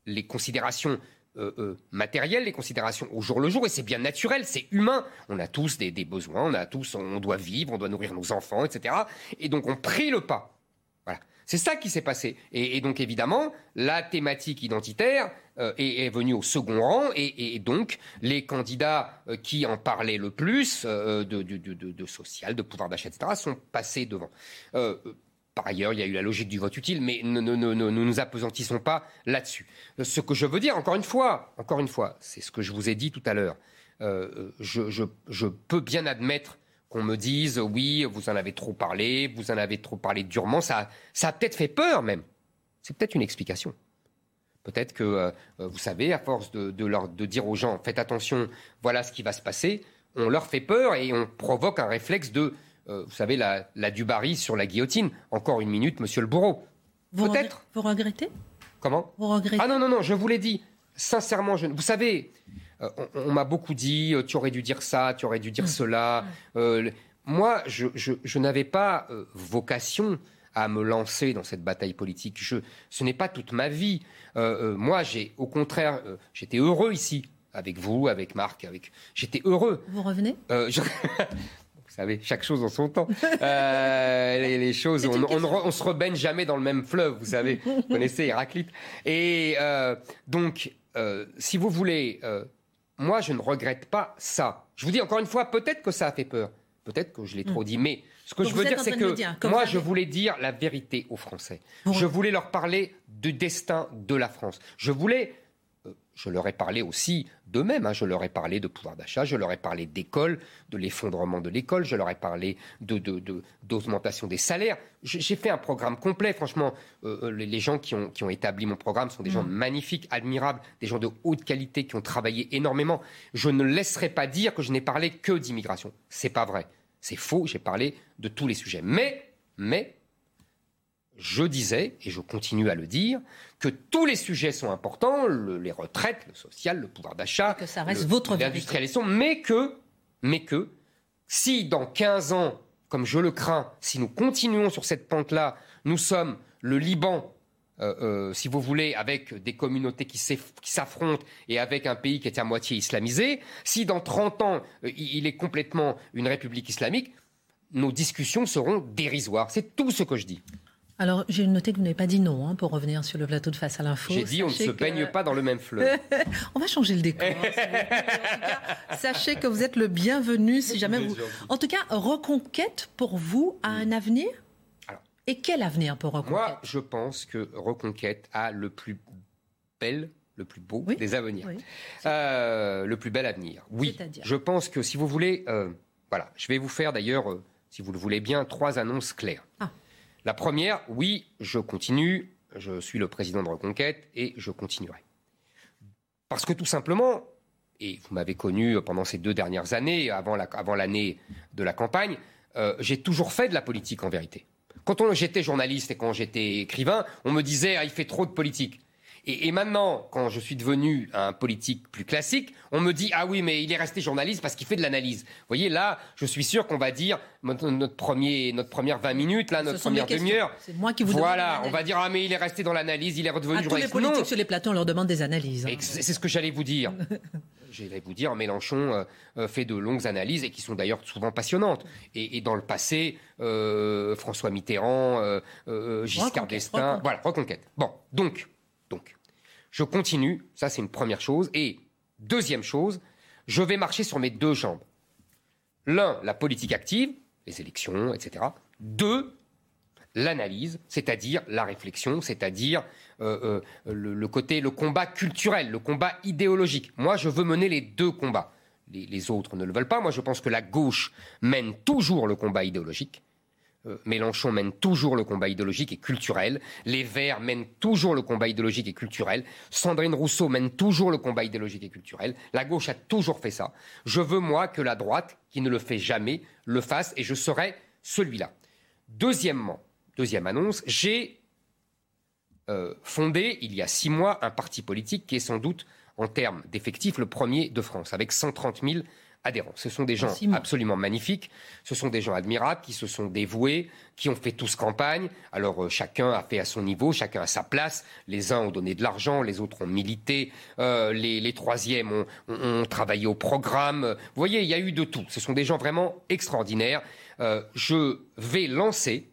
les considérations euh, euh, matérielles, les considérations au jour le jour, et c'est bien naturel, c'est humain. On a tous des, besoins, on a tous, on doit vivre, on doit nourrir nos enfants, etc. Et donc on prie le pas. Voilà. C'est ça qui s'est passé. Et, donc évidemment, la thématique identitaire euh, est, venue au second rang, et, donc les candidats qui en parlaient le plus de, social, de pouvoir d'achat, etc., sont passés devant. Par ailleurs, il y a eu la logique du vote utile, mais ne nous apesantissons pas là-dessus. Ce que je veux dire, encore une fois, encore une fois, c'est ce que je vous ai dit tout à l'heure. Euh, je, peux bien admettre qu'on me dise oui, vous en avez trop parlé, vous en avez trop parlé durement, ça, ça a peut-être fait peur même. C'est peut-être une explication. Peut-être que, euh, vous savez, à force de dire aux gens faites attention, voilà ce qui va se passer, on leur fait peur et on provoque un réflexe de euh, vous savez, la, la Dubarry sur la guillotine. Encore une minute, monsieur le bourreau. Peut-être. Vous regrettez? Comment? Vous regrettez? Ah non, non, non, je vous l'ai dit. Sincèrement, je... vous savez, euh, on, m'a beaucoup dit, euh, tu aurais dû dire ça, tu aurais dû dire mmh. cela. Moi, je, je, n'avais pas vocation à me lancer dans cette bataille politique. Je, ce n'est pas toute ma vie. moi, j'ai, au contraire, j'étais heureux ici avec vous, avec Marc, avec. J'étais heureux. Vous revenez? Vous savez, chaque chose en son temps. Euh, les, choses, on, on, se rebaigne jamais dans le même fleuve, vous savez. Vous connaissez Héraclite. Et euh, donc, euh, si vous voulez, moi, je ne regrette pas ça. Je vous dis encore une fois, peut-être que ça a fait peur. Peut-être que je l'ai trop hmm. dit, mais ce que je veux dire, c'est que moi, je voulais dire la vérité aux Français. Je voulais leur parler du destin de la France. Je voulais je leur ai parlé aussi d'eux-mêmes. Hein. Je leur ai parlé de pouvoir d'achat, je leur ai parlé d'école, de l'effondrement de l'école, je leur ai parlé d'augmentation de, des salaires. J'ai fait un programme complet. Franchement, euh, euh, les gens qui ont, qui ont, établi mon programme sont des gens mm. magnifiques, admirables, des gens de haute qualité qui ont travaillé énormément. Je ne laisserai pas dire que je n'ai parlé que d'immigration. C'est pas vrai. C'est faux. J'ai parlé de tous les sujets. Mais, mais, je disais, et je continue à le dire, que tous les sujets sont importants, les retraites, le social, le pouvoir d'achat, que ça reste votre l'industrialisation, mais que, mais que, si dans 15 ans, comme je le crains, si nous continuons sur cette pente-là, nous sommes le Liban, euh, euh, si vous voulez, avec des communautés qui s'affrontent et avec un pays qui est à moitié islamisé, si dans 30 ans, euh, il est complètement une république islamique, nos discussions seront dérisoires. C'est tout ce que je dis. Alors, j'ai noté que vous n'avez pas dit non hein, pour revenir sur le plateau de Face à l'info. J'ai dit on ne se baigne pas dans le même fleuve. on va changer le décor. sachez que vous êtes le bienvenu si jamais vous. En tout cas, Reconquête pour vous a un avenir. Et quel avenir pour Reconquête Moi, je pense que Reconquête a le plus bel le plus beau des avenirs. Euh, le plus bel avenir. Oui. Je pense que si vous voulez, euh, voilà, je vais vous faire d'ailleurs, euh, si vous le voulez bien, trois annonces claires. Ah. La première, oui, je continue, je suis le président de Reconquête et je continuerai. Parce que tout simplement, et vous m'avez connu pendant ces deux dernières années, avant l'année de la campagne, euh, j'ai toujours fait de la politique en vérité. Quand j'étais journaliste et quand j'étais écrivain, on me disait ah, il fait trop de politique. Et, maintenant, quand je suis devenu un politique plus classique, on me dit ah oui, mais il est resté journaliste parce qu'il fait de l'analyse. Vous voyez, là, je suis sûr qu'on va dire notre, premier, notre première 20 minutes, là, notre première demi-heure. C'est moi qui vous Voilà, on va dire ah mais il est resté dans l'analyse, il est redevenu à journaliste. Tous les politiques sur les plateaux, on leur demande des analyses. Hein. C'est ce que j'allais vous dire. j'allais vous dire, Mélenchon euh, euh, fait de longues analyses et qui sont d'ailleurs souvent passionnantes. Et, dans le passé, euh, François Mitterrand, Giscard d'Estaing, voilà, reconquête. Bon, donc, donc, je continue, ça c'est une première chose. Et deuxième chose, je vais marcher sur mes deux jambes. L'un, la politique active, les élections, etc. Deux, l'analyse, c'est-à-dire la réflexion, c'est-à-dire euh, euh, le, côté, le combat culturel, le combat idéologique. Moi, je veux mener les deux combats. les autres ne le veulent pas. Moi, je pense que la gauche mène toujours le combat idéologique. Euh, Mélenchon mène toujours le combat idéologique et culturel. Les Verts mènent toujours le combat idéologique et culturel. Sandrine Rousseau mène toujours le combat idéologique et culturel. La gauche a toujours fait ça. Je veux, moi, que la droite, qui ne le fait jamais, le fasse et je serai celui-là. Deuxièmement, deuxième annonce, j'ai euh, fondé, il y a six mois, un parti politique qui est sans doute, en termes d'effectifs, le premier de France, avec 130 000 adhérents. Ce sont des gens absolument magnifiques, ce sont des gens admirables qui se sont dévoués, qui ont fait tous campagne. Alors euh, chacun a fait à son niveau, chacun a sa place. Les uns ont donné de l'argent, les autres ont milité, euh, les, troisièmes ont, travaillé au programme. Vous voyez, il y a eu de tout. Ce sont des gens vraiment extraordinaires. Euh, je vais lancer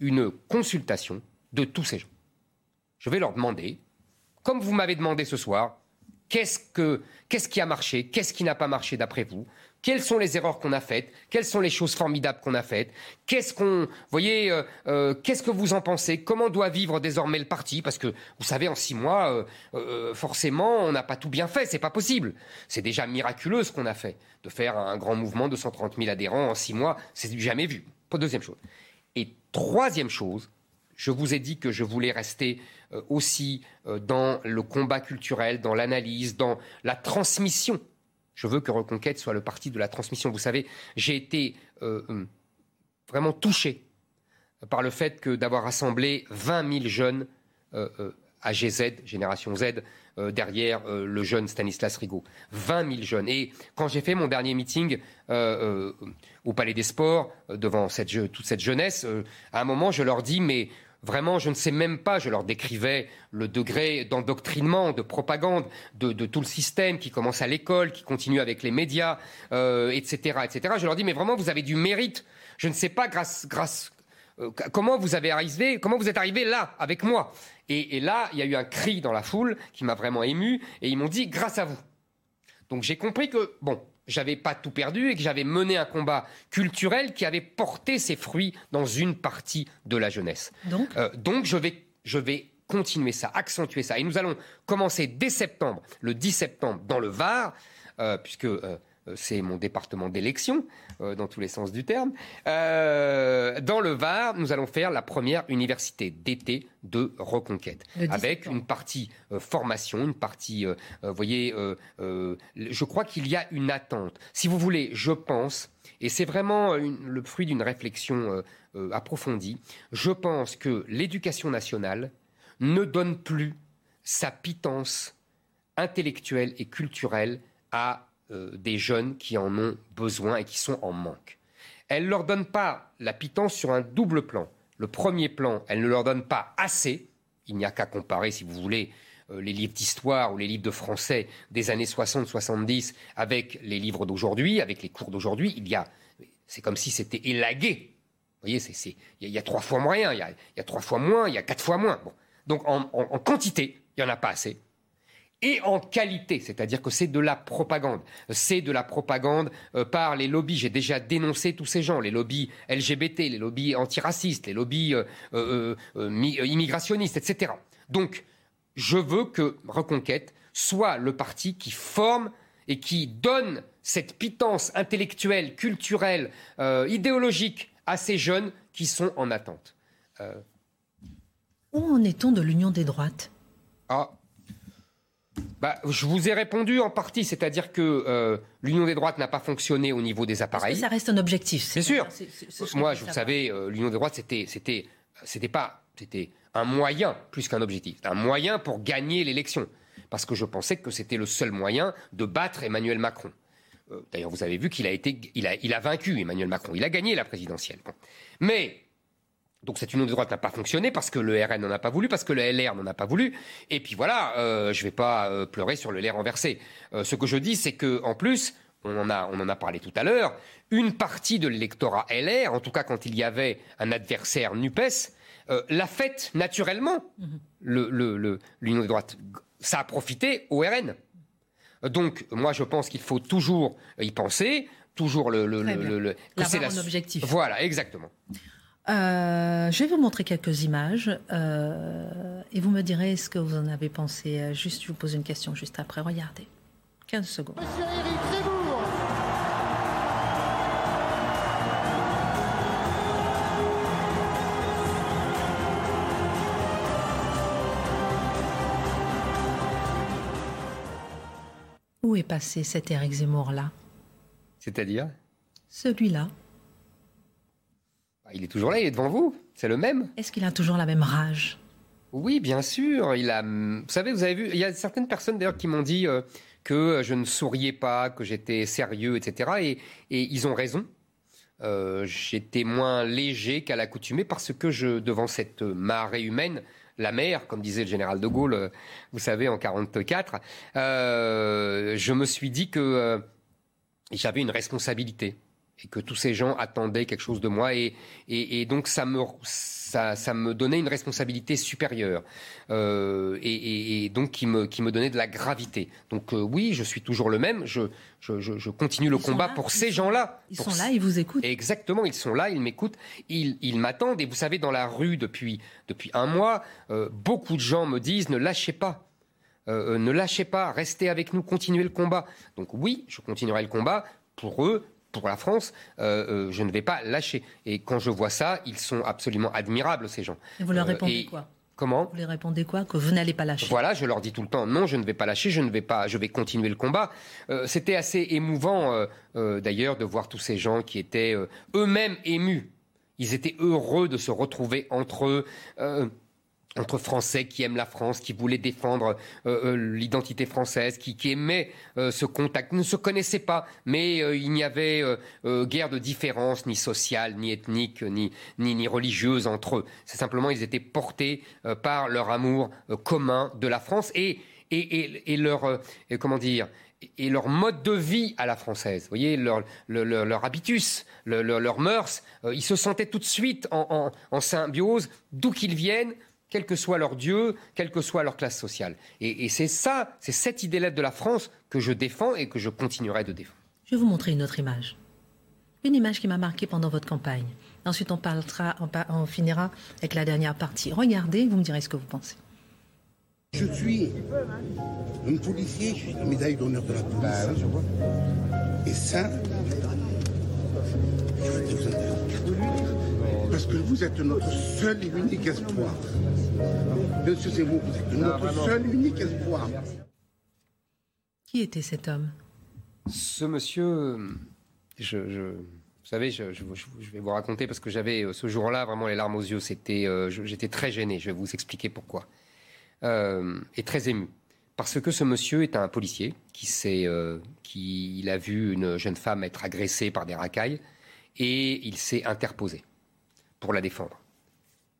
une consultation de tous ces gens. Je vais leur demander, comme vous m'avez demandé ce soir, Qu'est-ce, que, qu'est-ce qui a marché? Qu'est-ce qui n'a pas marché d'après vous? Quelles sont les erreurs qu'on a faites? Quelles sont les choses formidables qu'on a faites? Qu'est-ce qu'on, voyez, euh, euh, qu'est-ce que vous en pensez? Comment doit vivre désormais le parti? Parce que vous savez, en six mois, euh, forcément, on n'a pas tout bien fait. C'est pas possible. C'est déjà miraculeux ce qu'on a fait de faire un grand mouvement de 130 000 adhérents en six mois. C'est jamais vu. Deuxième chose. Et troisième chose, je vous ai dit que je voulais rester euh, aussi euh, dans le combat culturel, dans l'analyse, dans la transmission. Je veux que Reconquête soit le parti de la transmission. Vous savez, j'ai été euh, vraiment touché par le fait que d'avoir rassemblé 20 000 jeunes à GZ, Génération Z, derrière le jeune Stanislas Rigaud. 20 000 jeunes. Et quand j'ai fait mon dernier meeting au Palais des Sports, devant toute cette jeunesse, à un moment, je leur dis, mais Vraiment, je ne sais même pas, je leur décrivais le degré d'endoctrinement, de propagande de, tout le système qui commence à l'école, qui continue avec les médias, etc., euh, etc. Je leur dis, mais vraiment, vous avez du mérite. Je ne sais pas grâce, grâce, euh, comment vous avez arrivé, comment vous êtes arrivé là avec moi. Et, et là, il y a eu un cri dans la foule qui m'a vraiment ému, et ils m'ont dit, grâce à vous. Donc j'ai compris que bon, j'avais pas tout perdu et que j'avais mené un combat culturel qui avait porté ses fruits dans une partie de la jeunesse. Donc, euh, donc je vais, je vais continuer ça, accentuer ça. Et nous allons commencer dès septembre, le 10 septembre, dans le Var, euh, puisque euh, c'est mon département d'élection, euh, dans tous les sens du terme. Euh, dans le Var, nous allons faire la première université d'été de Reconquête, avec une partie formation, une partie, vous voyez, je crois qu'il y a une attente. Si vous voulez, je pense, et c'est vraiment le fruit d'une réflexion approfondie, je pense que l'éducation nationale ne donne plus sa pitance intellectuelle et culturelle à euh, des jeunes qui en ont besoin et qui sont en manque. Elle ne leur donne pas la pitance sur un double plan. Le premier plan, elle ne leur donne pas assez. Il n'y a qu'à comparer, si vous voulez, euh, les livres d'histoire ou les livres de français des années 60-70 avec les livres d'aujourd'hui, avec les cours d'aujourd'hui. Il y a, c'est comme si c'était élagué. Vous voyez, il y, a trois fois moins, il y a, il y a trois fois moins, il y a quatre fois moins. Bon. Donc en, en quantité, il n'y en a pas assez et en qualité, c'est-à-dire que c'est de la propagande. C'est de la propagande euh, par les lobbies. J'ai déjà dénoncé tous ces gens, les lobbies LGBT, les lobbies antiracistes, les lobbies euh, euh, immigrationnistes, etc. Donc, je veux que Reconquête soit le parti qui forme et qui donne cette pitance intellectuelle, culturelle, idéologique à ces jeunes qui sont en attente. Où en est-on de l'union des droites? Ah, bah, je vous ai répondu en partie, c'est-à-dire que euh, l'union des droites n'a pas fonctionné au niveau des appareils. ça reste un objectif. Bien sûr. Moi, vous savez, euh, l'union des droites, c'était, c'était, c'était pas, c'était un moyen plus qu'un objectif, un moyen pour gagner l'élection, parce que je pensais que c'était le seul moyen de battre Emmanuel Macron. Euh, d'ailleurs, vous avez vu qu'il a été, il a, il a vaincu Emmanuel Macron, il a gagné la présidentielle. Mais donc cette union de droite n'a pas fonctionné parce que le RN n'en a pas voulu, parce que le LR n'en a pas voulu. Et puis voilà, euh, je ne vais pas euh, pleurer sur le lait renversé. Euh, ce que je dis, c'est que en plus, on en a, on en a parlé tout à l'heure, une partie de l'électorat LR, en tout cas quand il y avait un adversaire Nupes, l'a fait naturellement. L'union le, le, de droite, ça a profité au RN. Donc moi, je pense qu'il faut toujours y penser, toujours le, le, le, que c'est la... objectif. Voilà, exactement. Euh, je vais vous montrer quelques images euh, et vous me direz ce que vous en avez pensé. Euh, juste, je vous pose une question juste après. Regardez. 15 secondes. Monsieur Éric Zemmour Où est passé cet Éric Zemmour-là? C'est-à-dire? Celui-là. Il est toujours là, il est devant vous. C'est le même. Est-ce qu'il a toujours la même rage? Oui, bien sûr. Il a. Vous savez, vous avez vu, il y a certaines personnes d'ailleurs qui m'ont dit euh, que je ne souriais pas, que j'étais sérieux, etc. Et, et, ils ont raison. j'étais moins léger qu'à l'accoutumée parce que je, devant cette marée humaine, la mer, comme disait le général de Gaulle, vous savez, en 44, je me suis dit que j'avais une responsabilité et que tous ces gens attendaient quelque chose de moi et, et, donc ça me ça, ça, me donnait une responsabilité supérieure euh, et, et, donc qui me qui me donnait de la gravité. Donc euh, oui, je suis toujours le même. Je je, je, continue le combat pour ces gens-là. Ils sont là, ils vous écoutent. Exactement, ils sont là, ils m'écoutent, ils, ils m'attendent. Et vous savez, dans la rue depuis depuis un mois, euh, beaucoup de gens me disent ne lâchez pas. Euh, ne lâchez pas, restez avec nous, continuez le combat. Donc oui, je continuerai le combat pour eux, pour la France, euh, euh, je ne vais pas lâcher. Et quand je vois ça, ils sont absolument admirables, ces gens. Et vous leur euh, répondez quoi? Comment? Vous leur répondez quoi? Que vous n'allez pas lâcher Voilà, je leur dis tout le temps non, je ne vais pas lâcher, je ne vais pas, je vais continuer le combat. C'était assez émouvant d'ailleurs de voir tous ces gens qui étaient eux-mêmes émus. Ils étaient heureux de se retrouver entre eux entre Français qui aiment la France, qui voulaient défendre euh, euh, l'identité française, qui, qui aimaient euh, ce contact, ne se connaissaient pas, mais il n'y avait guère de différence, ni sociale, ni ethnique, ni, ni, ni religieuse entre eux. C'est simplement ils étaient portés par leur amour commun de la France et, et, et, et leur comment dire et leur mode de vie à la française, vous voyez, leur, leur, leur habitus, leur, leur mœurs, ils se sentaient tout de suite en, en symbiose, d'où qu'ils viennent, quel que soit leur Dieu, quelle que soit leur classe sociale. Et, c'est ça, c'est cette idée-là de la France que je défends et que je continuerai de défendre. Je vais vous montrer une autre image. Une image qui m'a marqué pendant votre campagne. Ensuite, on, parlera, on, finira avec la dernière partie. Regardez, vous me direz ce que vous pensez. Je suis un policier, j'ai la médaille d'honneur de la police. Et ça, je dire, vous parce que vous êtes notre seul et unique espoir. Monsieur c'est vous, vous êtes notre seul et unique espoir. Qui était cet homme? Ce monsieur, je, vous savez, je, vais vous raconter parce que j'avais euh, ce jour-là vraiment les larmes aux yeux. C'était, euh, j'étais très gêné. Je vais vous expliquer pourquoi. Euh, et très ému. Parce que ce monsieur est un policier qui, s'est, qui il a vu une jeune femme être agressée par des racailles et il s'est interposé pour la défendre.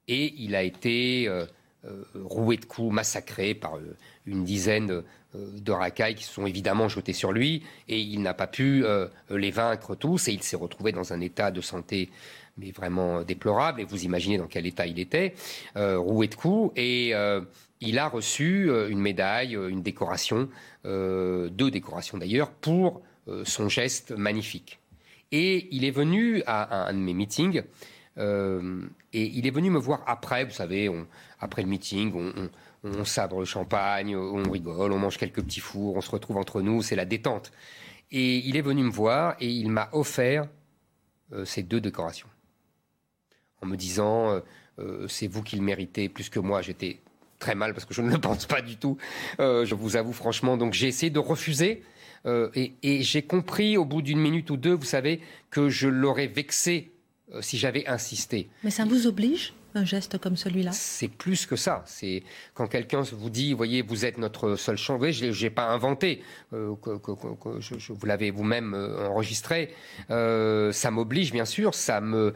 Et il a été euh, euh, roué de coups, massacré par euh, une dizaine de racailles qui se sont évidemment jetés sur lui, et il n'a pas pu les vaincre tous, et il s'est retrouvé dans un état de santé mais vraiment déplorable, et vous imaginez dans quel état il était, roué de coups, et il a reçu une médaille, une décoration, deux décorations d'ailleurs, pour son geste magnifique. Et il est venu à un de mes meetings, euh, et il est venu me voir après, vous savez, après le meeting, on, sabre le champagne, on rigole, on mange quelques petits fours, on se retrouve entre nous, c'est la détente. Et il est venu me voir et il m'a offert euh, ces deux décorations. En me disant, euh, c'est vous qui le méritez plus que moi. J'étais très mal parce que je ne le pense pas du tout, je vous avoue franchement. Donc j'ai essayé de refuser. et, j'ai compris au bout d'une minute ou deux, vous savez, que je l'aurais vexé si j'avais insisté. Mais ça vous oblige un geste comme celui-là? C'est plus que ça. C'est quand quelqu'un vous dit, voyez, vous êtes notre seul champ. je n'ai pas inventé. Euh, je, vous l'avez vous-même euh, enregistré. ça m'oblige, bien sûr. Ça me,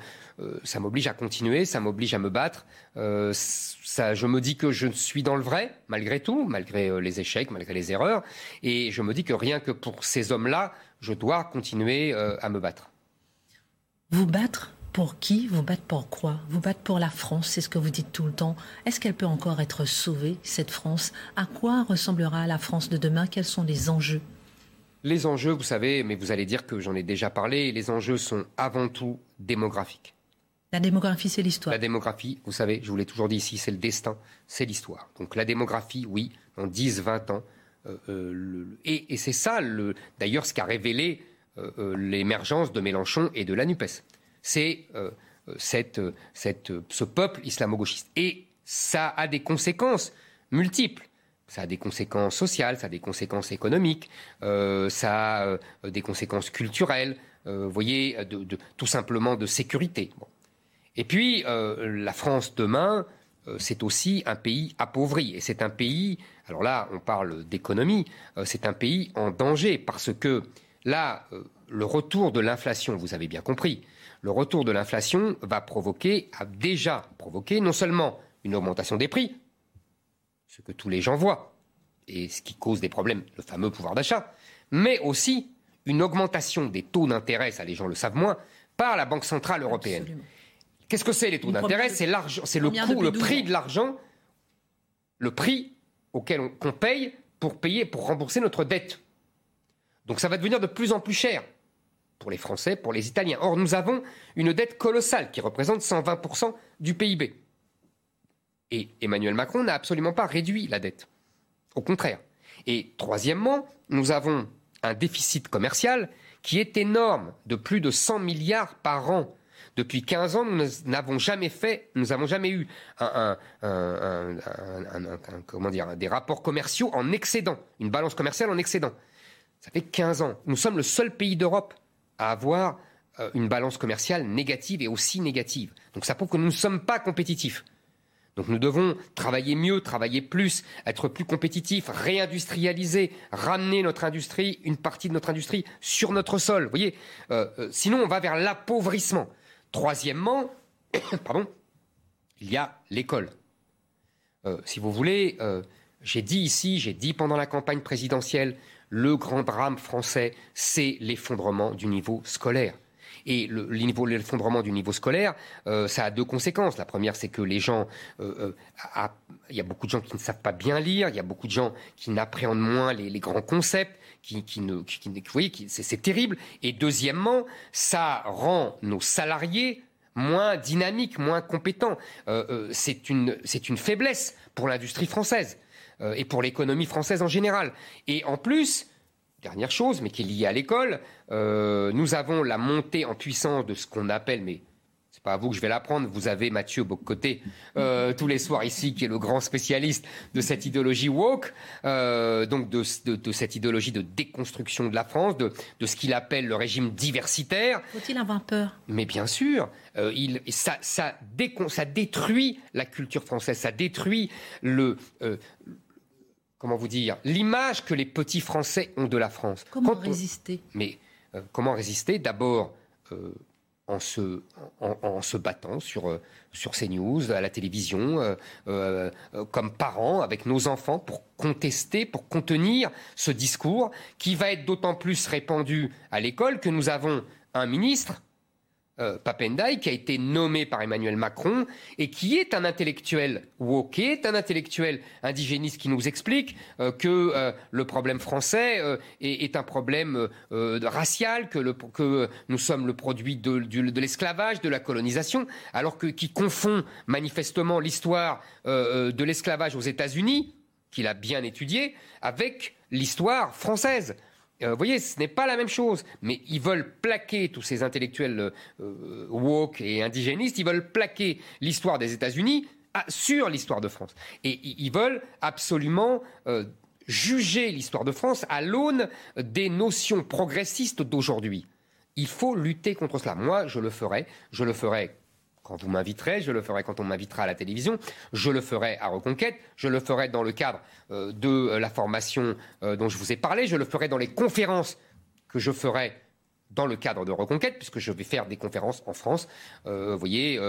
ça m'oblige à continuer. Ça m'oblige à me battre. ça, je me dis que je suis dans le vrai, malgré tout, malgré les échecs, malgré les erreurs. Et je me dis que rien que pour ces hommes-là, je dois continuer à me battre. Vous battre? Pour qui Vous battre pour quoi? Vous battre pour la France, c'est ce que vous dites tout le temps. Est-ce qu'elle peut encore être sauvée, cette France? À quoi ressemblera la France de demain? Quels sont les enjeux? Les enjeux, vous savez, mais vous allez dire que j'en ai déjà parlé, les enjeux sont avant tout démographiques. La démographie, c'est l'histoire. La démographie, vous savez, je vous l'ai toujours dit ici, c'est le destin, c'est l'histoire. Donc la démographie, oui, dans 10, 20 ans. Euh, euh, et, c'est ça, d'ailleurs, ce qu'a révélé euh, l'émergence de Mélenchon et de la NUPES c'est euh, cette, ce peuple islamo-gauchiste. Et ça a des conséquences multiples. Ça a des conséquences sociales, ça a des conséquences économiques, euh, ça a euh, des conséquences culturelles, vous voyez, tout simplement de sécurité. Et puis, la France demain, c'est aussi un pays appauvri. Et c'est un pays, alors là, on parle d'économie, c'est un pays en danger parce que là, le retour de l'inflation, vous avez bien compris, le retour de l'inflation va provoquer, a déjà provoqué non seulement une augmentation des prix, ce que tous les gens voient, et ce qui cause des problèmes, le fameux pouvoir d'achat, mais aussi une augmentation des taux d'intérêt, ça les gens le savent moins, par la Banque Centrale Européenne. Qu'est-ce que c'est les taux d'intérêt? C'est l'argent, c'est le coût, le prix de l'argent, le prix auquel on, qu'on paye pour payer, pour rembourser notre dette. Donc ça va devenir de plus en plus cher pour les Français, pour les Italiens. Or, nous avons une dette colossale qui représente 120% du PIB. Et Emmanuel Macron n'a absolument pas réduit la dette. Au contraire. Et troisièmement, nous avons un déficit commercial qui est énorme, de plus de 100 milliards par an. Depuis 15 ans, nous n'avons jamais fait, nous n'avons jamais eu des rapports commerciaux en excédent, une balance commerciale en excédent. Ça fait 15 ans. Nous sommes le seul pays d'Europe à avoir euh, une balance commerciale négative et aussi négative. Donc ça prouve que nous ne sommes pas compétitifs. Donc nous devons travailler mieux, travailler plus, être plus compétitifs, réindustrialiser, ramener notre industrie, une partie de notre industrie sur notre sol. Vous voyez, euh, euh, sinon on va vers l'appauvrissement. Troisièmement, pardon, il y a l'école. si vous voulez, j'ai dit ici, j'ai dit pendant la campagne présidentielle, le grand drame français, c'est l'effondrement du niveau scolaire. Et l'effondrement du niveau scolaire, euh, ça a deux conséquences. La première, c'est que les gens, euh, euh, il y a beaucoup de gens qui ne savent pas bien lire, il y a beaucoup de gens qui n'appréhendent moins les, grands concepts, qui, ne, qui, vous voyez, c'est terrible. Et deuxièmement, ça rend nos salariés moins dynamiques, moins compétents. c'est une, une faiblesse pour l'industrie française. Euh, et pour l'économie française en général. Et en plus, dernière chose, mais qui est liée à l'école, euh, nous avons la montée en puissance de ce qu'on appelle, mais c'est pas à vous que je vais l'apprendre, vous avez Mathieu Boccoté euh, tous les soirs ici, qui est le grand spécialiste de cette idéologie woke, donc de, cette idéologie de déconstruction de la France, de, ce qu'il appelle le régime diversitaire. Faut-il avoir peur? Mais bien sûr, il, ça, ça, ça, détruit la culture française, ça détruit le comment vous dire, l'image que les petits Français ont de la France. Comment résister? Mais euh, comment résister? D'abord euh, en, se, en, se battant sur, euh, sur CNews, à la télévision, comme parents, avec nos enfants, pour contester, pour contenir ce discours qui va être d'autant plus répandu à l'école que nous avons un ministre euh, Papendai, qui a été nommé par Emmanuel Macron et qui est un intellectuel woke, est un intellectuel indigéniste qui nous explique euh, que euh, le problème français est, un problème racial, que, nous sommes le produit de, de l'esclavage, de la colonisation, alors que qui confond manifestement l'histoire de l'esclavage aux États-Unis, qu'il a bien étudié, avec l'histoire française. Euh, vous voyez, ce n'est pas la même chose. Mais ils veulent plaquer tous ces intellectuels euh, woke et indigénistes, ils veulent plaquer l'histoire des États-Unis sur l'histoire de France. Et ils veulent absolument euh, juger l'histoire de France à l'aune des notions progressistes d'aujourd'hui. Il faut lutter contre cela. Moi, je le ferai. Je le ferai quand vous m'inviterez, je le ferai quand on m'invitera à la télévision, je le ferai à Reconquête, je le ferai dans le cadre euh, de euh, la formation euh, dont je vous ai parlé, je le ferai dans les conférences que je ferai dans le cadre de Reconquête, puisque je vais faire des conférences en France, voyez,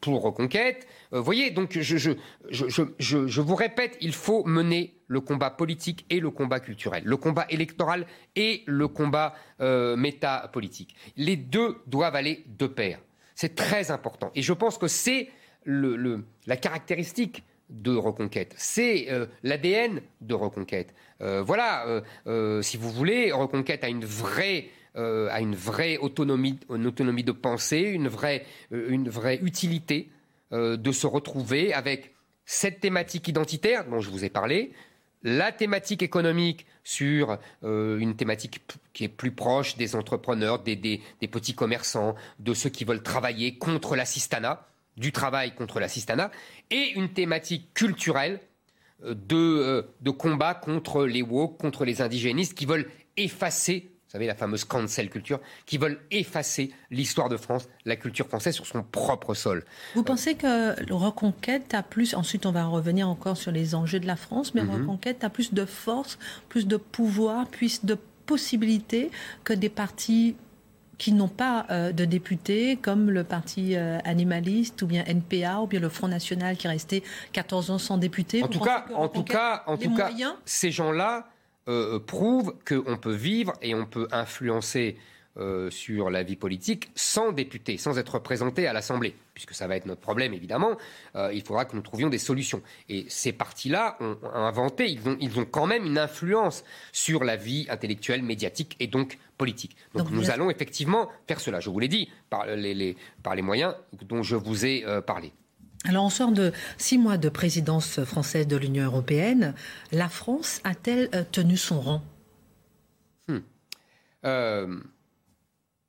pour Reconquête. Voyez, donc je, vous répète, il faut mener le combat politique et le combat culturel, le combat électoral et le combat métapolitique. Les deux doivent aller de pair. C'est très important. Et je pense que c'est la caractéristique de Reconquête. C'est euh, l'ADN de Reconquête. Euh, voilà, euh, si vous voulez, Reconquête a une vraie, a une vraie autonomie, une autonomie de pensée, une vraie, une vraie utilité de se retrouver avec cette thématique identitaire dont je vous ai parlé, la thématique économique sur euh, une thématique qui est plus proche des entrepreneurs, des, petits commerçants, de ceux qui veulent travailler contre l'assistanat, du travail contre l'assistanat, et une thématique culturelle euh, de, euh, de combat contre les woke, contre les indigénistes qui veulent effacer vous savez, la fameuse cancel culture, qui veulent effacer l'histoire de France, la culture française sur son propre sol. Vous pensez que Reconquête a plus, ensuite on va revenir encore sur les enjeux de la France, mais mhm. Reconquête a plus de force, plus de pouvoir, plus de possibilités que des partis qui n'ont pas euh, de députés, comme le parti euh, animaliste, ou bien NPA, ou bien le Front National qui est resté 14 ans sans député. En tout cas, en tout cas, en tout cas, ces gens-là euh, euh, prouve qu'on peut vivre et on peut influencer euh, sur la vie politique sans député, sans être représenté à l'Assemblée, puisque ça va être notre problème évidemment. il faudra que nous trouvions des solutions. Et ces partis-là ont, inventé, ils ont, ils ont quand même une influence sur la vie intellectuelle, médiatique et donc politique. Donc, nous allons effectivement faire cela. Je vous l'ai dit par les, par les moyens dont je vous ai parlé. Alors, on sort de six mois de présidence française de l'Union européenne. La France a-t-elle euh, tenu son rang? Hmm. euh,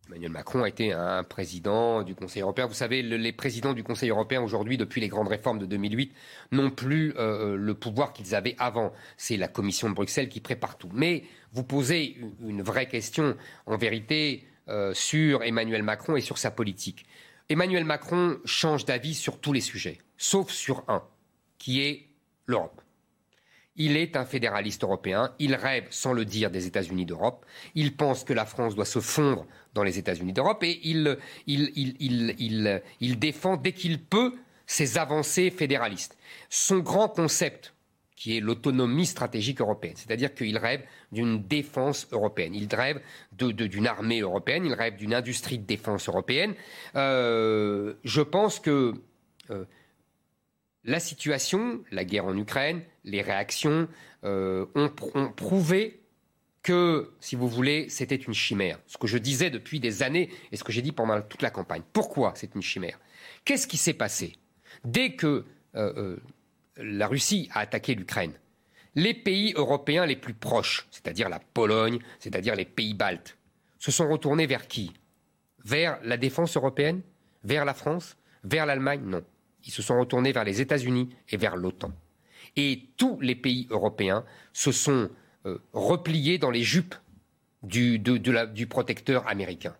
Emmanuel Macron a été un président du Conseil européen. Vous savez, les présidents du Conseil européen aujourd'hui, depuis les grandes réformes de 2008, n'ont plus euh, le pouvoir qu'ils avaient avant. C'est la Commission de Bruxelles qui prépare tout. Mais vous posez une vraie question, en vérité, sur Emmanuel Macron et sur sa politique. Emmanuel Macron change d'avis sur tous les sujets, sauf sur un, qui est l'Europe. Il est un fédéraliste européen, il rêve, sans le dire, des États-Unis d'Europe, il pense que la France doit se fondre dans les États-Unis d'Europe et il, défend dès qu'il peut ses avancées fédéralistes. Son grand concept, qui est l'autonomie stratégique européenne. C'est-à-dire qu'il rêve d'une défense européenne, il rêve d'une armée européenne, il rêve d'une industrie de défense européenne. Euh, je pense que euh, la situation, la guerre en Ukraine, les réactions euh, ont, ont, prouvé que, si vous voulez, c'était une chimère. Ce que je disais depuis des années et ce que j'ai dit pendant toute la campagne. Pourquoi c'est une chimère? Qu'est-ce qui s'est passé? Dès que la Russie a attaqué l'Ukraine, les pays européens les plus proches, c'est-à-dire la Pologne, c'est-à-dire les pays baltes, se sont retournés vers qui? Vers la défense européenne? Vers la France? Vers l'Allemagne? Non. Ils se sont retournés vers les États-Unis et vers l'OTAN. Et tous les pays européens se sont euh, repliés dans les jupes du, du protecteur américain.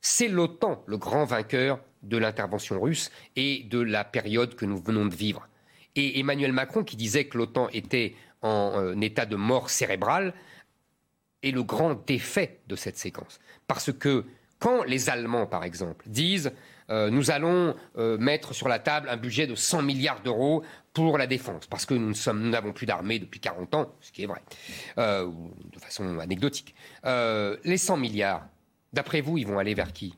C'est l'OTAN le grand vainqueur de l'intervention russe et de la période que nous venons de vivre. Et Emmanuel Macron, qui disait que l'OTAN était en euh, état de mort cérébrale, est le grand défait de cette séquence. Parce que quand les Allemands, par exemple, disent euh, nous allons euh, mettre sur la table un budget de 100 milliards d'euros pour la défense, parce que nous n'avons plus d'armée depuis 40 ans, ce qui est vrai, de façon anecdotique. les 100 milliards, d'après vous, ils vont aller vers qui?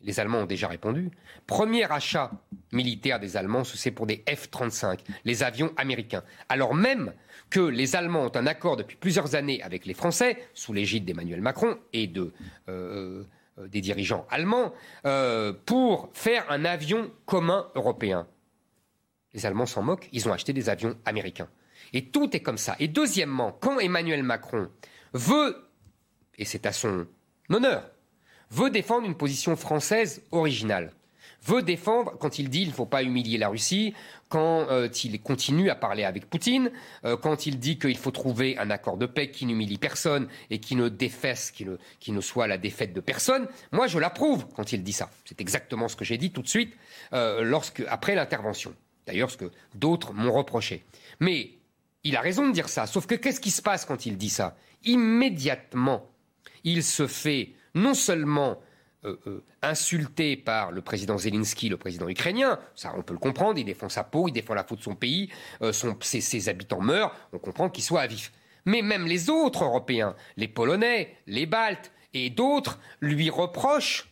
Les Allemands ont déjà répondu. Premier achat militaire des Allemands, c'est pour des F-35, les avions américains. Alors même que les Allemands ont un accord depuis plusieurs années avec les Français, sous l'égide d'Emmanuel Macron et euh, euh, des dirigeants allemands, euh, pour faire un avion commun européen. Les Allemands s'en moquent, ils ont acheté des avions américains. Et tout est comme ça. Et deuxièmement, quand Emmanuel Macron veut, et c'est à son honneur, veut défendre une position française originale, veut défendre, quand il dit qu'il ne faut pas humilier la Russie, quand euh, il continue à parler avec Poutine, euh, quand il dit qu'il faut trouver un accord de paix qui n'humilie personne et qui ne défaisse, qui ne, soit la défaite de personne, moi je l'approuve quand il dit ça. C'est exactement ce que j'ai dit tout de suite euh, après l'intervention. D'ailleurs, ce que d'autres m'ont reproché. Mais il a raison de dire ça. Sauf que qu'est-ce qui se passe quand il dit ça? Immédiatement, il se fait non seulement euh, euh, insulté par le président Zelensky, le président ukrainien, ça on peut le comprendre, il défend sa peau, il défend la faute de son pays, euh, ses, habitants meurent, on comprend qu'il soit à vif. Mais même les autres Européens, les Polonais, les Baltes et d'autres, lui reprochent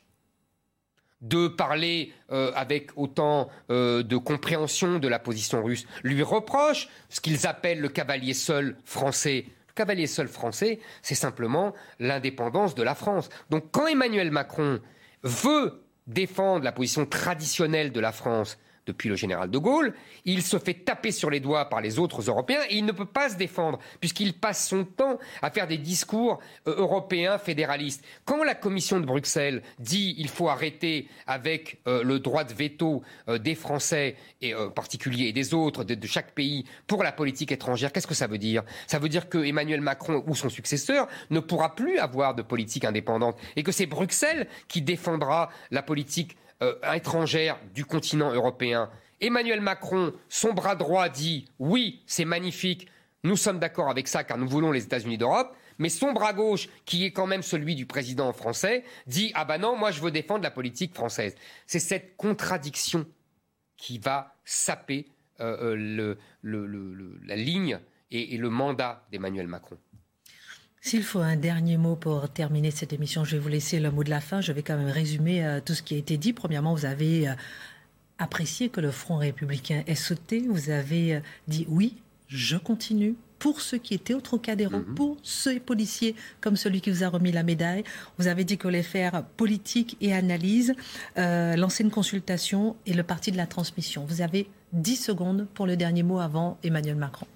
de parler avec autant de compréhension de la position russe, lui reprochent ce qu'ils appellent le cavalier seul français cavalier seul français, c'est simplement l'indépendance de la France. Donc quand Emmanuel Macron veut défendre la position traditionnelle de la France depuis le général de Gaulle. Il se fait taper sur les doigts par les autres Européens et il ne peut pas se défendre puisqu'il passe son temps à faire des discours euh, européens fédéralistes. Quand la Commission de Bruxelles dit il faut arrêter avec euh, le droit de veto euh, des Français et en particulier et des autres de, de, chaque pays pour la politique étrangère, qu'est-ce que ça veut dire? Ça veut dire que Emmanuel Macron ou son successeur ne pourra plus avoir de politique indépendante et que c'est Bruxelles qui défendra la politique euh, étrangère du continent européen. Emmanuel Macron, son bras droit, dit oui, c'est magnifique, nous sommes d'accord avec ça car nous voulons les États-Unis d'Europe. Mais son bras gauche, qui est quand même celui du président français, dit ah ben non, moi je veux défendre la politique française. C'est cette contradiction qui va saper euh, euh la ligne et le mandat d'Emmanuel Macron. S'il faut un dernier mot pour terminer cette émission, je vais vous laisser le mot de la fin. Je vais quand même résumer euh, tout ce qui a été dit. Premièrement, vous avez euh, apprécié que le Front républicain ait sauté. Vous avez euh, dit oui, je continue pour ceux qui étaient au Trocadéro, mm -hmm. pour ces policiers comme celui qui vous a remis la médaille. Vous avez dit que les faire politique et analyse, euh, lancer une consultation et le parti de la transmission. Vous avez 10 secondes pour le dernier mot avant Emmanuel Macron.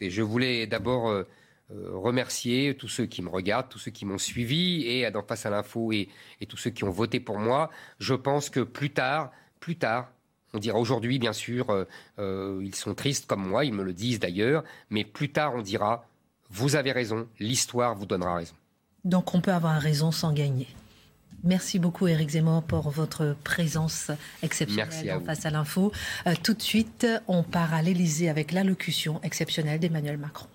Et je voulais d'abord... Euh, remercier tous ceux qui me regardent, tous ceux qui m'ont suivi et dans Face à l'info et, et, tous ceux qui ont voté pour moi. Je pense que plus tard, plus tard, on dira aujourd'hui bien sûr, euh, euh, ils sont tristes comme moi, ils me le disent d'ailleurs, mais plus tard on dira, vous avez raison, l'histoire vous donnera raison. Donc on peut avoir raison sans gagner. Merci beaucoup Éric Zemmour pour votre présence exceptionnelle à face à l'info. Euh, tout de suite, on part à l'Élysée avec l'allocution exceptionnelle d'Emmanuel Macron.